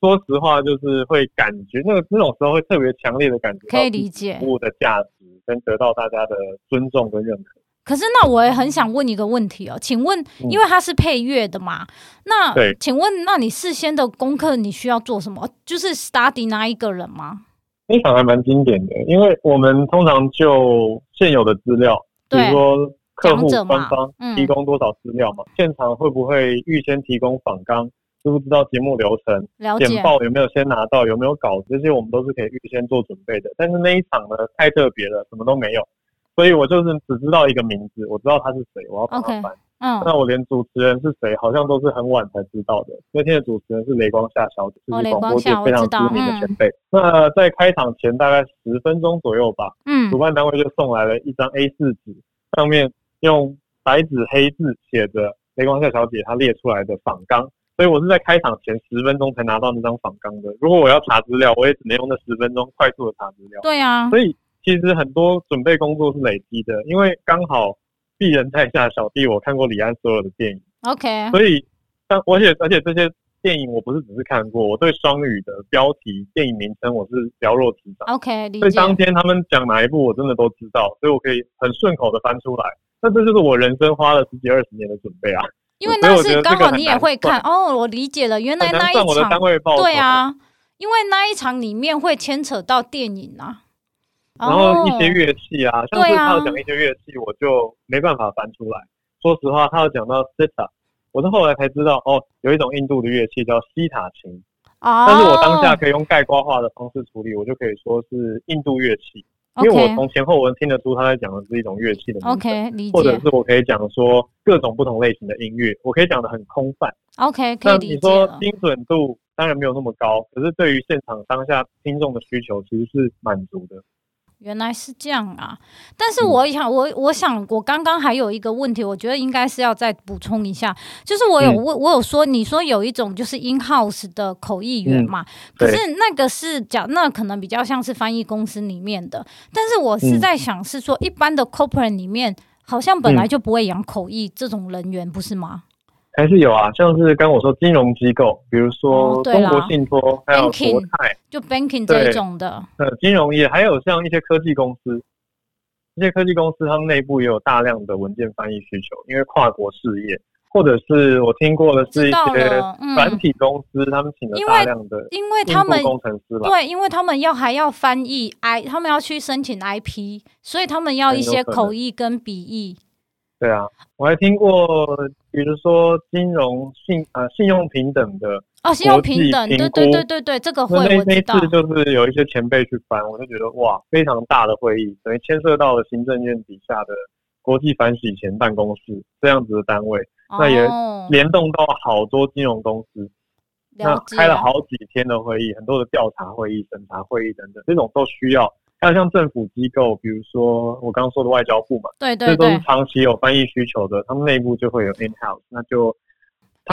说实话，就是会感觉那个那种时候会特别强烈的感觉，可以理解服务的价值跟得到大家的尊重跟认可。可是那我也很想问一个问题哦，请问，因为他是配乐的嘛，嗯、那对请问，那你事先的功课你需要做什么？就是 study 那一个人吗？那场还蛮经典的，因为我们通常就现有的资料，比如说客户官方提供多少资料嘛，嗯、现场会不会预先提供访纲，知不知道节目流程，简报有没有先拿到，有没有稿子，这些我们都是可以预先做准备的。但是那一场呢，太特别了，什么都没有，所以我就是只知道一个名字，我知道他是谁，我要帮他翻，Okay. 嗯，那我连主持人是谁，好像都是很晚才知道的。那天的主持人是雷光夏小姐，就是广播界非常知名的前辈。嗯、那在开场前大概十分钟左右吧，嗯，主办单位就送来了一张 A4 纸，上面用白纸黑字写着雷光夏小姐她列出来的访纲。所以我是在开场前十分钟才拿到那张访纲的。如果我要查资料，我也只能用那十分钟快速的查资料。对啊，所以其实很多准备工作是累积的，因为刚好鄙人在下，小弟我看过李安所有的电影。OK。所以但而且而且这些电影我不是只是看过，我对双语的标题、电影名称我是了若指掌。OK。所以当天他们讲哪一部，我真的都知道，所以我可以很顺口的翻出来。那这就是我人生花了十几二十年的准备啊。因为那是刚好你也会看哦，我理解了，原来那一场对啊，因为那一场里面会牵扯到电影啊，然后一些乐器啊，像是他要讲一些乐器，我就没办法翻出来。说实话，他要讲到 sitar，我是后来才知道哦，有一种印度的乐器叫西塔琴，但是我当下可以用概括化的方式处理，我就可以说是印度乐器。因为我从前后文听得出他在讲的是一种乐器的名，OK，理解。或者是我可以讲说各种不同类型的音乐，我可以讲的很空泛，OK，可以理解。那你说精准度当然没有那么高，可是对于现场当下听众的需求其实是满足的。原来是这样啊！但是我想，嗯、我我想，我刚刚还有一个问题，我觉得应该是要再补充一下，就是我有问，嗯、我有说，你说有一种就是 in house 的口译员嘛？嗯、可是那个是讲，那可能比较像是翻译公司里面的。但是我是在想，是说一般的 corporate 里面，好像本来就不会养口译这种人员，不是吗？还是有啊，像是刚我说金融机构，比如说中国信托，哦、还有国泰，就 banking 这种的。呃，金融业还有像一些科技公司，一些科技公司他们内部也有大量的文件翻译需求，因为跨国事业，或者是我听过的是一些软体公司，嗯、他们请了大量的因为他们工程师对，因为他们要还要翻译 I，他们要去申请 IP，所以他们要一些口译跟笔译。对啊，我还听过，比如说金融信啊、呃、信用平等的哦，信用平等，对对对对对，这个会那那次就是有一些前辈去翻，我就觉得哇，非常大的会议，等于牵涉到了行政院底下的国际反洗钱办公室这样子的单位，哦、那也联动到好多金融公司，那开了好几天的会议，很多的调查会议、审查会议等等，这种都需要。还有像政府机构，比如说我刚刚说的外交部嘛，对对对，这都是长期有翻译需求的，他们内部就会有 in house，那就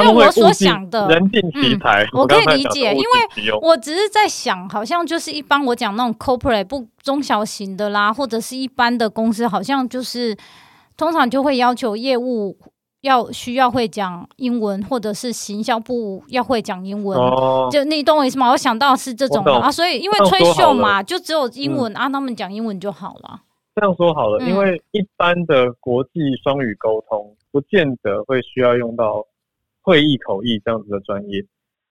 因为我所想的人尽其才，我可以理解，因为我只是在想，好像就是一般我讲那种 corporate 不中小型的啦，或者是一般的公司，好像就是通常就会要求业务。要需要会讲英文，或者是行销部要会讲英文，哦、就你懂我意思吗？我想到是这种啊，所以因为吹秀嘛，就只有英文、嗯、啊，他们讲英文就好了。这样说好了，嗯、因为一般的国际双语沟通，不见得会需要用到会议口译这样子的专业。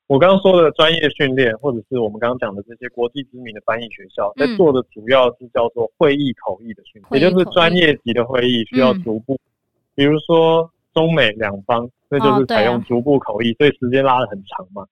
我刚刚说的专业训练，或者是我们刚刚讲的这些国际知名的翻译学校，在做的主要是叫做会议口译的训练，也就是专业级的会议需要逐步，嗯、比如说。中美两方，那就是采用逐步口译，哦啊、所以时间拉得很长嘛。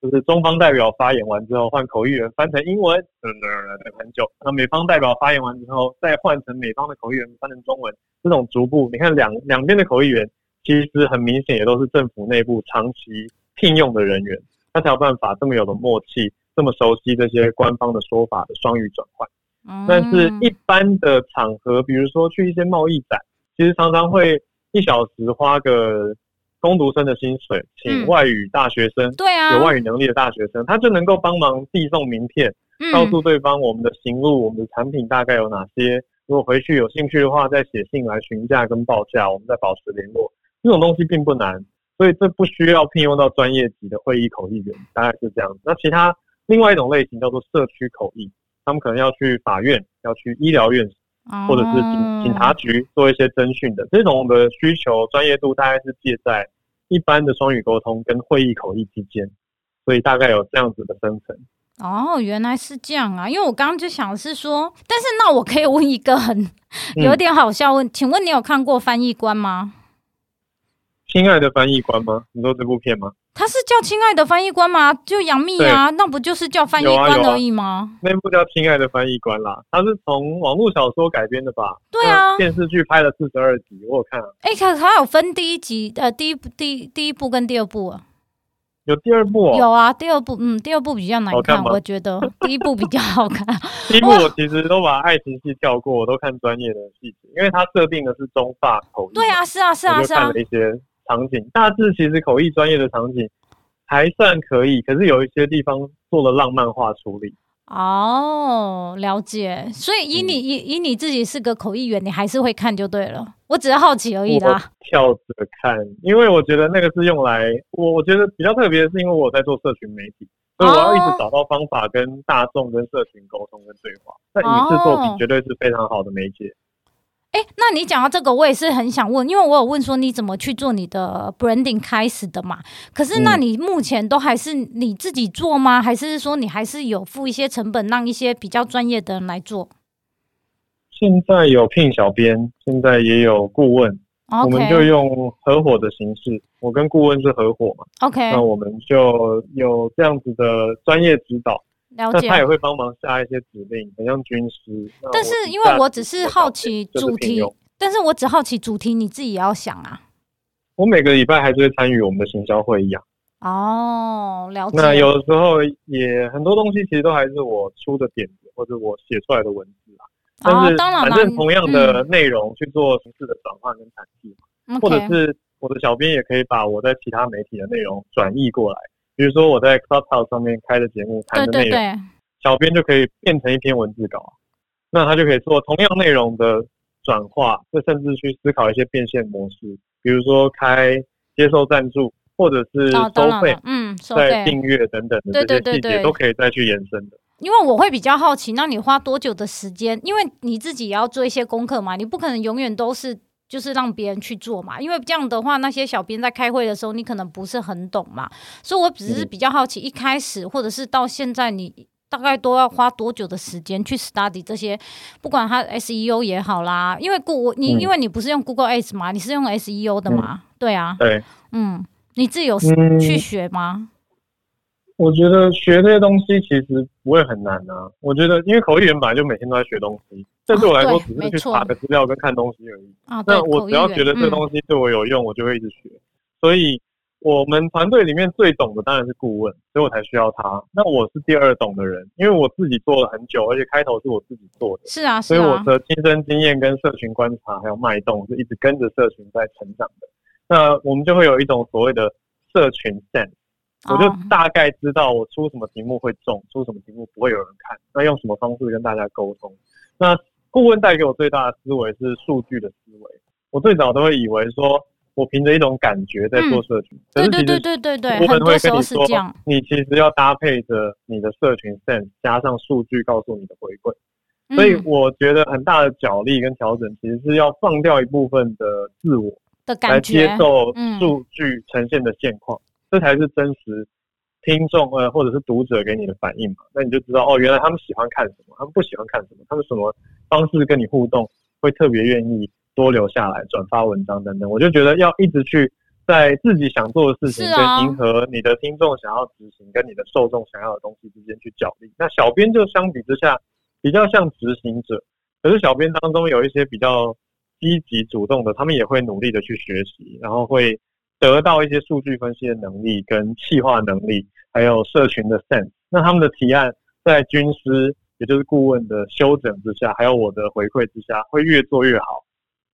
就是中方代表发言完之后，换口译员翻成英文，等等等很久。那美方代表发言完之后，再换成美方的口译员翻成中文，这种逐步，你看两两边的口译员，其实很明显也都是政府内部长期聘用的人员，他才有办法这么有的默契，这么熟悉这些官方的说法的双语转换。嗯、但是一般的场合，比如说去一些贸易展，其实常常会。一小时花个工读生的薪水，请外语大学生，对啊，有外语能力的大学生，他就能够帮忙递送名片，告诉对方我们的行路、我们的产品大概有哪些。如果回去有兴趣的话，再写信来询价跟报价，我们再保持联络。这种东西并不难，所以这不需要聘用到专业级的会议口译员，大概是这样子。那其他另外一种类型叫做社区口译，他们可能要去法院，要去医疗院。或者是警警察局做一些侦讯的这种的需求，专业度大概是介在一般的双语沟通跟会议口译之间，所以大概有这样子的分层。哦，原来是这样啊！因为我刚刚就想是说，但是那我可以问一个很有点好笑问，嗯、请问你有看过翻译官吗？亲爱的翻译官吗？你说这部片吗？他是叫亲爱的翻译官吗？就杨幂啊，那不就是叫翻译官而已吗？啊啊、那部叫亲爱的翻译官啦，他是从网络小说改编的吧？对啊，电视剧拍了四十二集，我有看、啊。哎、欸，可他有分第一集，呃，第一部、第第一部跟第二部啊。有第二部哦。有啊，第二部，嗯，第二部比较难看，看我觉得第一部比较好看。第一部我其实都把爱情戏跳过，我都看专业的戏，因为它设定的是中法口音。对啊，是啊，是啊，是啊。看了一些。场景大致其实口译专业的场景还算可以，可是有一些地方做了浪漫化处理。哦，了解。所以以你以、嗯、以你自己是个口译员，你还是会看就对了。我只是好奇而已啦。跳着看，因为我觉得那个是用来我我觉得比较特别的是，因为我在做社群媒体，所以我要一直找到方法跟大众跟社群沟通跟对话。那影视作品绝对是非常好的媒介。哎，那你讲到这个，我也是很想问，因为我有问说你怎么去做你的 branding 开始的嘛？可是那你目前都还是你自己做吗？还是说你还是有付一些成本，让一些比较专业的人来做？现在有聘小编，现在也有顾问，okay. 我们就用合伙的形式，我跟顾问是合伙嘛？OK，那我们就有这样子的专业指导。了解，那他也会帮忙下一些指令，很像军师。但是因为我只是好奇主题，但是我只好奇主题，你自己也要想啊。我每个礼拜还是会参与我们的行销会议啊。哦，了解。那有的时候也很多东西其实都还是我出的点子，或者我写出来的文字啊。哦，当然了。反正同样的内容去做形式的转换跟产出，嗯，或者是我的小编也可以把我在其他媒体的内容转译过来。比如说我在 Clubhouse 上面开的节目谈的内容，小编就可以变成一篇文字稿，那他就可以做同样内容的转化，就甚至去思考一些变现模式，比如说开接受赞助，或者是收费，嗯，在订阅等等的这些细节都可以再去延伸的。因为我会比较好奇，那你花多久的时间？因为你自己也要做一些功课嘛，你不可能永远都是。就是让别人去做嘛，因为这样的话，那些小编在开会的时候，你可能不是很懂嘛，所以我只是比较好奇，一开始或者是到现在，你大概都要花多久的时间去 study 这些，不管它 SEO 也好啦，因为顾你、嗯，因为你不是用 Google Ads 嘛，你是用 SEO 的嘛，嗯、对啊，对，嗯，你自己有去学吗？嗯我觉得学这些东西其实不会很难啊。我觉得，因为口译员本来就每天都在学东西，这对我来说只是去查个资料跟看东西而已。啊，那我只要觉得这东西对我有用，我就会一直学。所以，我们团队里面最懂的当然是顾问，所以我才需要他。那我是第二懂的人，因为我自己做了很久，而且开头是我自己做的。是啊，所以我的亲身经验跟社群观察还有脉动，是一直跟着社群在成长的。那我们就会有一种所谓的社群 sense。我就大概知道我出什么题目会中，出什么题目不会有人看，那用什么方式跟大家沟通。那顾问带给我最大的思维是数据的思维。我最早都会以为说，我凭着一种感觉在做社群，对对对对对对，顾问会跟你说，你其实要搭配着你的社群 sense 加上数据告诉你的回馈。所以我觉得很大的角力跟调整，其实是要放掉一部分的自我的感觉，来接受数据呈现的现况。这才是真实听众呃，或者是读者给你的反应嘛？那你就知道哦，原来他们喜欢看什么，他们不喜欢看什么，他们什么方式跟你互动会特别愿意多留下来转发文章等等。我就觉得要一直去在自己想做的事情跟迎合你的听众想要执行跟你的受众想要的东西之间去角力。那小编就相比之下比较像执行者，可是小编当中有一些比较积极主动的，他们也会努力的去学习，然后会。得到一些数据分析的能力、跟企划能力，还有社群的 sense。那他们的提案在军师，也就是顾问的修整之下，还有我的回馈之下，会越做越好。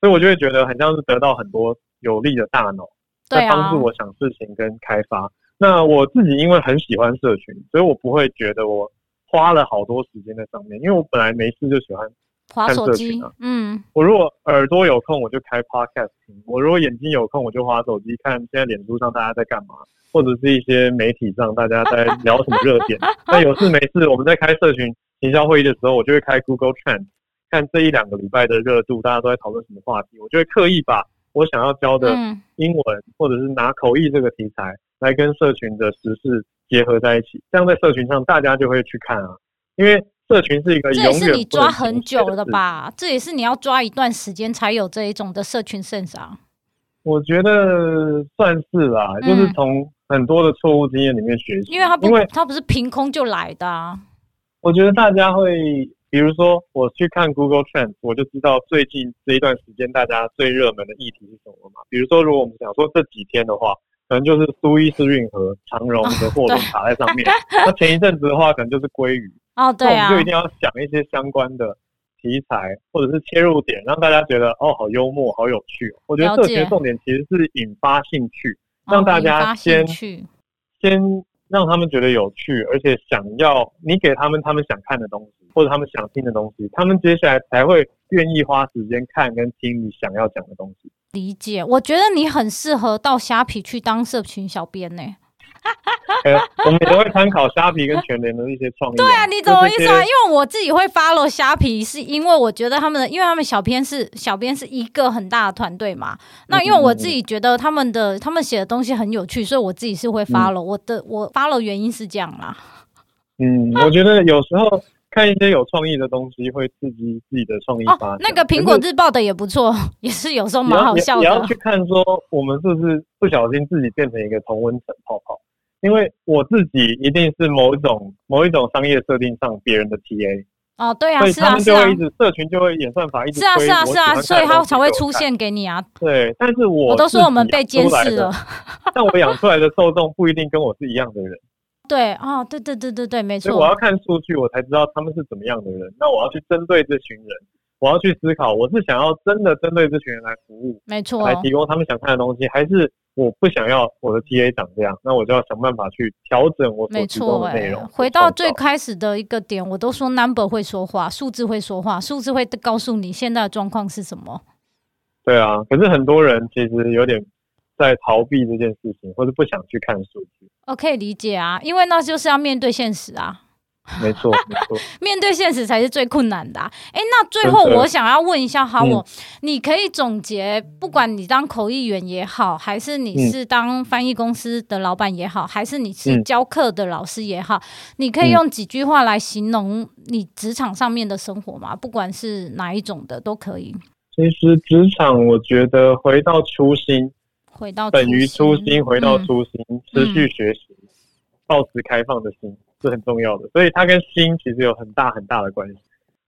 所以我就会觉得很像是得到很多有力的大脑，在帮助我想事情跟开发。那我自己因为很喜欢社群，所以我不会觉得我花了好多时间在上面，因为我本来没事就喜欢。滑手机，嗯，我如果耳朵有空，我就开 podcast 听；我如果眼睛有空，我就滑手机看现在脸书上大家在干嘛，或者是一些媒体上大家在聊什么热点。那有事没事，我们在开社群营销会议的时候，我就会开 Google Trend 看这一两个礼拜的热度，大家都在讨论什么话题。我就会刻意把我想要教的英文，或者是拿口译这个题材来跟社群的时事结合在一起，这样在社群上大家就会去看啊，因为。社群是一个，这也是你抓很久了吧？这也是你要抓一段时间才有这一种的社群 sense 啊。我觉得算是啦，嗯、就是从很多的错误经验里面学习，因为它不，因为他不是凭空就来的啊。我觉得大家会，比如说我去看 Google Trends，我就知道最近这一段时间大家最热门的议题是什么嘛。比如说，如果我们想说这几天的话，可能就是苏伊士运河长荣的货轮卡在上面。那前一阵子的话，可能就是鲑鱼。哦，对啊。就一定要想一些相关的题材或者是切入点，让大家觉得哦，好幽默，好有趣。我觉得这些重点其实是引发兴趣，让大家先先。让他们觉得有趣，而且想要你给他们他们想看的东西，或者他们想听的东西，他们接下来才会愿意花时间看跟听你想要讲的东西。理解，我觉得你很适合到虾皮去当社群小编呢、欸。欸、我们也会参考虾皮跟全联的一些创意。对啊，你怎么意思啊？因为我自己会 follow 虾皮，是因为我觉得他们的，因为他们小编是小编是一个很大的团队嘛。那因为我自己觉得他们的他们写的东西很有趣，所以我自己是会 follow。我的我 follow 原因是这样啦。嗯，我觉得有时候看一些有创意的东西，会刺激自己的创意发那个苹果日报的也不错，也是有时候蛮好笑的。你要去看说，我们是不是不小心自己变成一个同温层泡泡？因为我自己一定是某一种某一种商业设定上别人的 TA 哦，对啊，所以他们就会一直社群就会演算法一直是啊是啊是啊，所以他才会出现给你啊。对，但是我我都说我们被监视了，但我养出来的受众不一定跟我是一样的人。对哦，对对对对对，没错。所以我要看数据，我才知道他们是怎么样的人。那我要去针对这群人，我要去思考，我是想要真的针对这群人来服务，没错，来提供他们想看的东西，还是？我不想要我的 TA 长这样，那我就要想办法去调整我所提供的内容。没错，回到最开始的一个点，我都说 number 会说话，数字会说话，数字会告诉你现在的状况是什么。对啊，可是很多人其实有点在逃避这件事情，或者不想去看数据。我可以理解啊，因为那就是要面对现实啊。没错，没错，面对现实才是最困难的啊。哎，那最后我想要问一下哈，我你可以总结，不管你当口译员也好，还是你是当翻译公司的老板也好，还是你是教课的老师也好，你可以用几句话来形容你职场上面的生活吗？不管是哪一种的都可以。其实职场，我觉得回到初心，回到等于初心，回到初心，持续学习，保持开放的心。是很重要的，所以它跟心其实有很大很大的关系。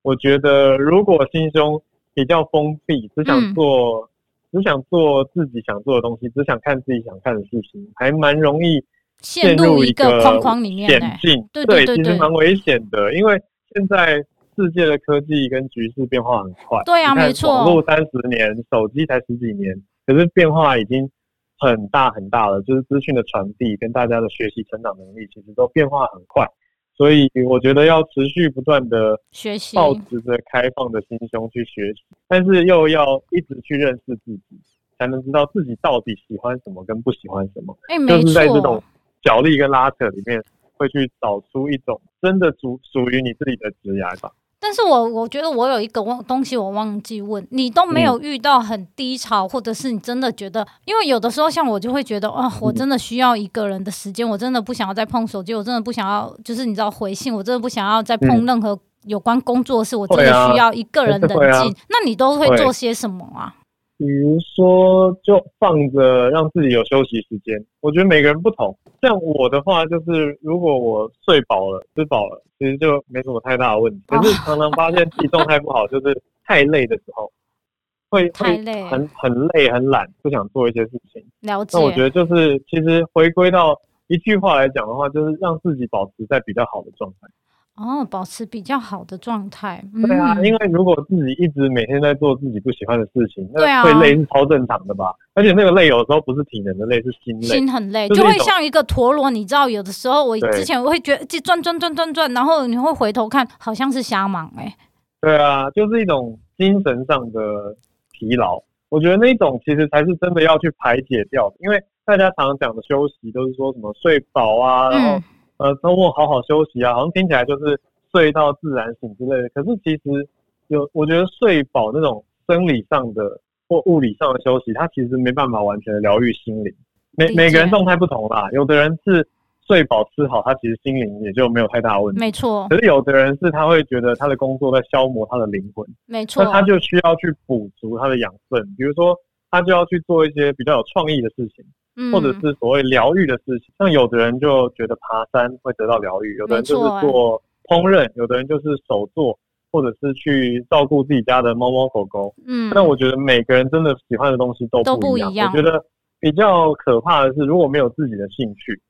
我觉得，如果心胸比较封闭，只想做、嗯、只想做自己想做的东西，只想看自己想看的事情，还蛮容易陷入一个框框里面险境。对，对，对，对，其实蛮危险的，因为现在世界的科技跟局势变化很快。对啊，没错。网络三十年，手机才十几年，可是变化已经。很大很大的，就是资讯的传递跟大家的学习成长能力，其实都变化很快，所以我觉得要持续不断的学习，抱持着开放的心胸去学习，但是又要一直去认识自己，才能知道自己到底喜欢什么跟不喜欢什么。就是在这种角力跟拉扯里面，会去找出一种真的属属于你自己的职业吧。但是我我觉得我有一个忘东西我忘记问你，都没有遇到很低潮，或者是你真的觉得，因为有的时候像我就会觉得啊，我真的需要一个人的时间，我真的不想要再碰手机，我真的不想要，就是你知道回信，我真的不想要再碰任何有关工作的事，我真的需要一个人冷静。那你都会。做些什么啊？比如说，就放着让自己有休息时间。我觉得每个人不同。像我的话，就是如果我睡饱了、吃饱了，其实就没什么太大的问题。可是常常发现自己状态不好，就是太累的时候，会会很很累、很懒，不想做一些事情。了解。那我觉得就是，其实回归到一句话来讲的话，就是让自己保持在比较好的状态。哦，保持比较好的状态。对啊，因为如果自己一直每天在做自己不喜欢的事情，那会累是超正常的吧？而且那个累有时候不是体能的累，是心累，心很累，就会像一个陀螺。你知道，有的时候我之前我会觉得转转转转转，然后你会回头看，好像是瞎忙哎。对啊，就是一种精神上的疲劳。我觉得那种其实才是真的要去排解掉的，因为大家常常讲的休息都是说什么睡饱啊，然后。呃，周末好好休息啊，好像听起来就是睡到自然醒之类的。可是其实有，我觉得睡饱那种生理上的或物理上的休息，它其实没办法完全的疗愈心灵。每每个人状态不同啦，有的人是睡饱吃好，他其实心灵也就没有太大问题。没错。可是有的人是他会觉得他的工作在消磨他的灵魂。没错。那他就需要去补足他的养分，比如说他就要去做一些比较有创意的事情。嗯，或者是所谓疗愈的事情。像有的人就觉得爬山会得到疗愈，有的人就是做烹饪，有的人就是手作，或者是去照顾自己家的猫猫狗狗。嗯，但我觉得每个人真的喜欢的东西都不一样。都不一样。我觉得比较可怕的是，如果没有自己的兴趣，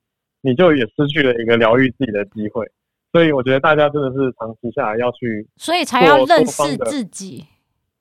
你就也失去了一个疗愈自己的机会。所以我觉得大家真的是长期下来要去，所以才要认识自己。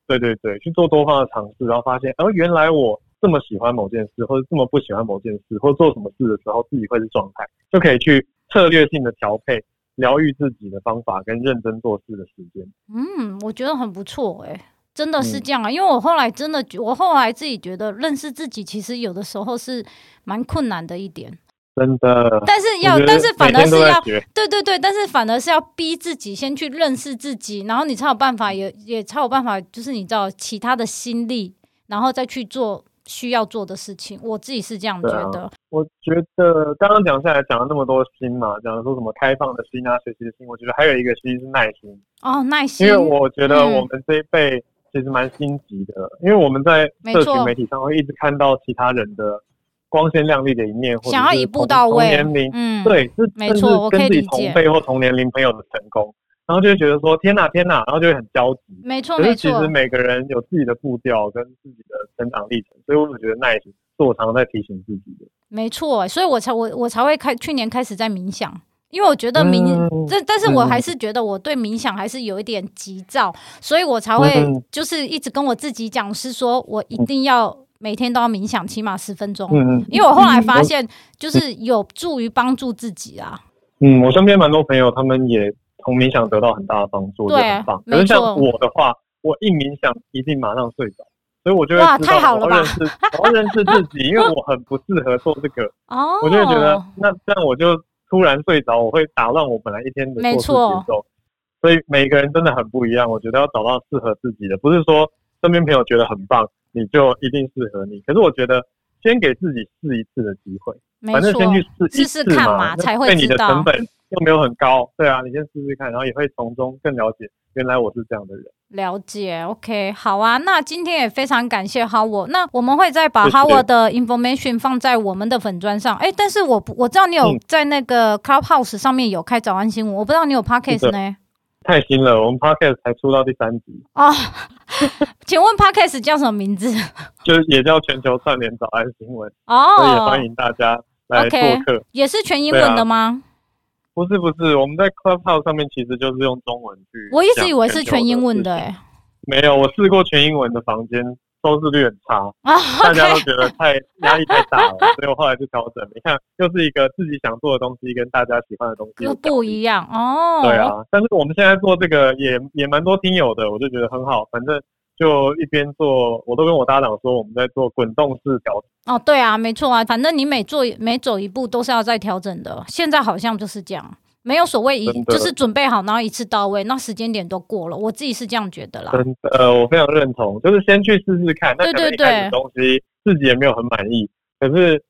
对对对，去做多方的尝试，然后发现，哦，原来我这么喜欢某件事，或者这么不喜欢某件事，或者做什么事的时候，自己会是状态，就可以去策略性的调配疗愈自己的方法跟认真做事的时间。嗯，我觉得很不错，哎，真的是这样啊，嗯，因为我后来真的，我后来自己觉得认识自己，其实有的时候是蛮困难的一点。真的，但是要，但是反而是要，对对对，但是反而是要逼自己先去认识自己，然后你才有办法，也也才有办法，就是你知道其他的心力，然后再去做需要做的事情。我自己是这样觉得。啊、我觉得刚刚讲下来讲了那么多心嘛，讲了说什么开放的心啊，学习的心，我觉得还有一个心是耐心。哦，耐心。因为我觉得我们这一辈其实蛮心急的，嗯、因为我们在社群媒体上会一直看到其他人的。光鲜亮丽的一面，或者想要一步到位，同年龄，嗯，对，是没错，跟自己同辈或同年龄朋友的成功，然后就会觉得说天哪，天哪，然后就会很焦急。没错，没错其实每个人有自己的步调跟自己的成长历程，所以我觉得耐心是我常常在提醒自己的。没错，所以我才我我才会开去年开始在冥想，因为我觉得冥这、嗯，但是我还是觉得我对冥想还是有一点急躁，嗯、所以我才会就是一直跟我自己讲，是说我一定要。嗯每天都要冥想，起码十分钟。嗯嗯，因为我后来发现，就是有助于帮助自己啊。嗯，我身边蛮多朋友，他们也从冥想得到很大的帮助，对，很棒。可是像我的话，我一冥想一定马上睡着，所以我就会知道？我要认识，我要认识自己，因为我很不适合做这个。哦，我就会觉得，那这样我就突然睡着，我会打乱我本来一天的做事节奏。所以每个人真的很不一样，我觉得要找到适合自己的，不是说身边朋友觉得很棒。你就一定适合你，可是我觉得先给自己试一次的机会，反正先去试试试看嘛，才会知道。对你的成本又没有很高，对啊，你先试试看，然后也会从中更了解，原来我是这样的人。了解，OK，好啊，那今天也非常感谢 Howard，那我们会再把 Howard 的 information 放在我们的粉砖上。哎，但是我我知道你有在那个 Clubhouse 上面有开早安新闻，我不知道你有 Podcast 呢。太新了，我们 Podcast 才出到第三集哦。请问 Podcast 叫什么名字？就是也叫全球串联早安新闻哦，所以也欢迎大家来做客。Okay, 也是全英文的吗？啊？不是不是，我们在 Clubhouse 上面其实就是用中文去。我一直以为是全英文的诶、欸。没有，我试过全英文的房间。收视率很差.大家都觉得太压力太大了，所以我后来就调整。你看，又是一个自己想做的东西，跟大家喜欢的东西又不一样哦。对啊，但是我们现在做这个也也蛮多听友的，我就觉得很好。反正就一边做，我都跟我搭档说，我们在做滚动式调整。哦，对啊，没错啊，反正你每做每走一步都是要再调整的。现在好像就是这样。没有所谓一就是准备好，然后一次到位，那时间点都过了，我自己是这样觉得啦。真的，呃，我非常认同，就是先去试试看。对对对。那东西自己也没有很满意，可是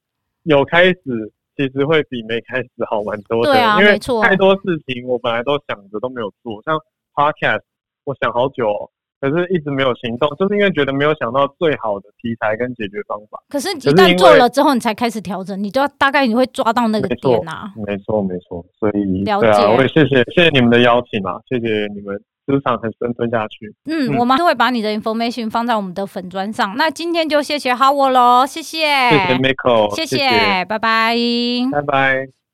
有开始，其实会比没开始好蛮多的。对啊，因为太多事情我本来都想着都没有做，像 Podcast，我想好久哦。可是一直没有行动，就是因为觉得没有想到最好的题材跟解决方法。可是，一旦做了之后，你才开始调整，你就要大概你会抓到那个点呐、啊。没错，没错。所以，了解。对啊，我也谢谢谢谢你们的邀请啊，谢谢你们职场很深蹲下去。嗯，嗯，我们都会把你的 information 放在我们的粉砖上。那今天就谢谢 Howard 喽，谢谢。谢谢 Miko，谢谢，拜拜，拜拜。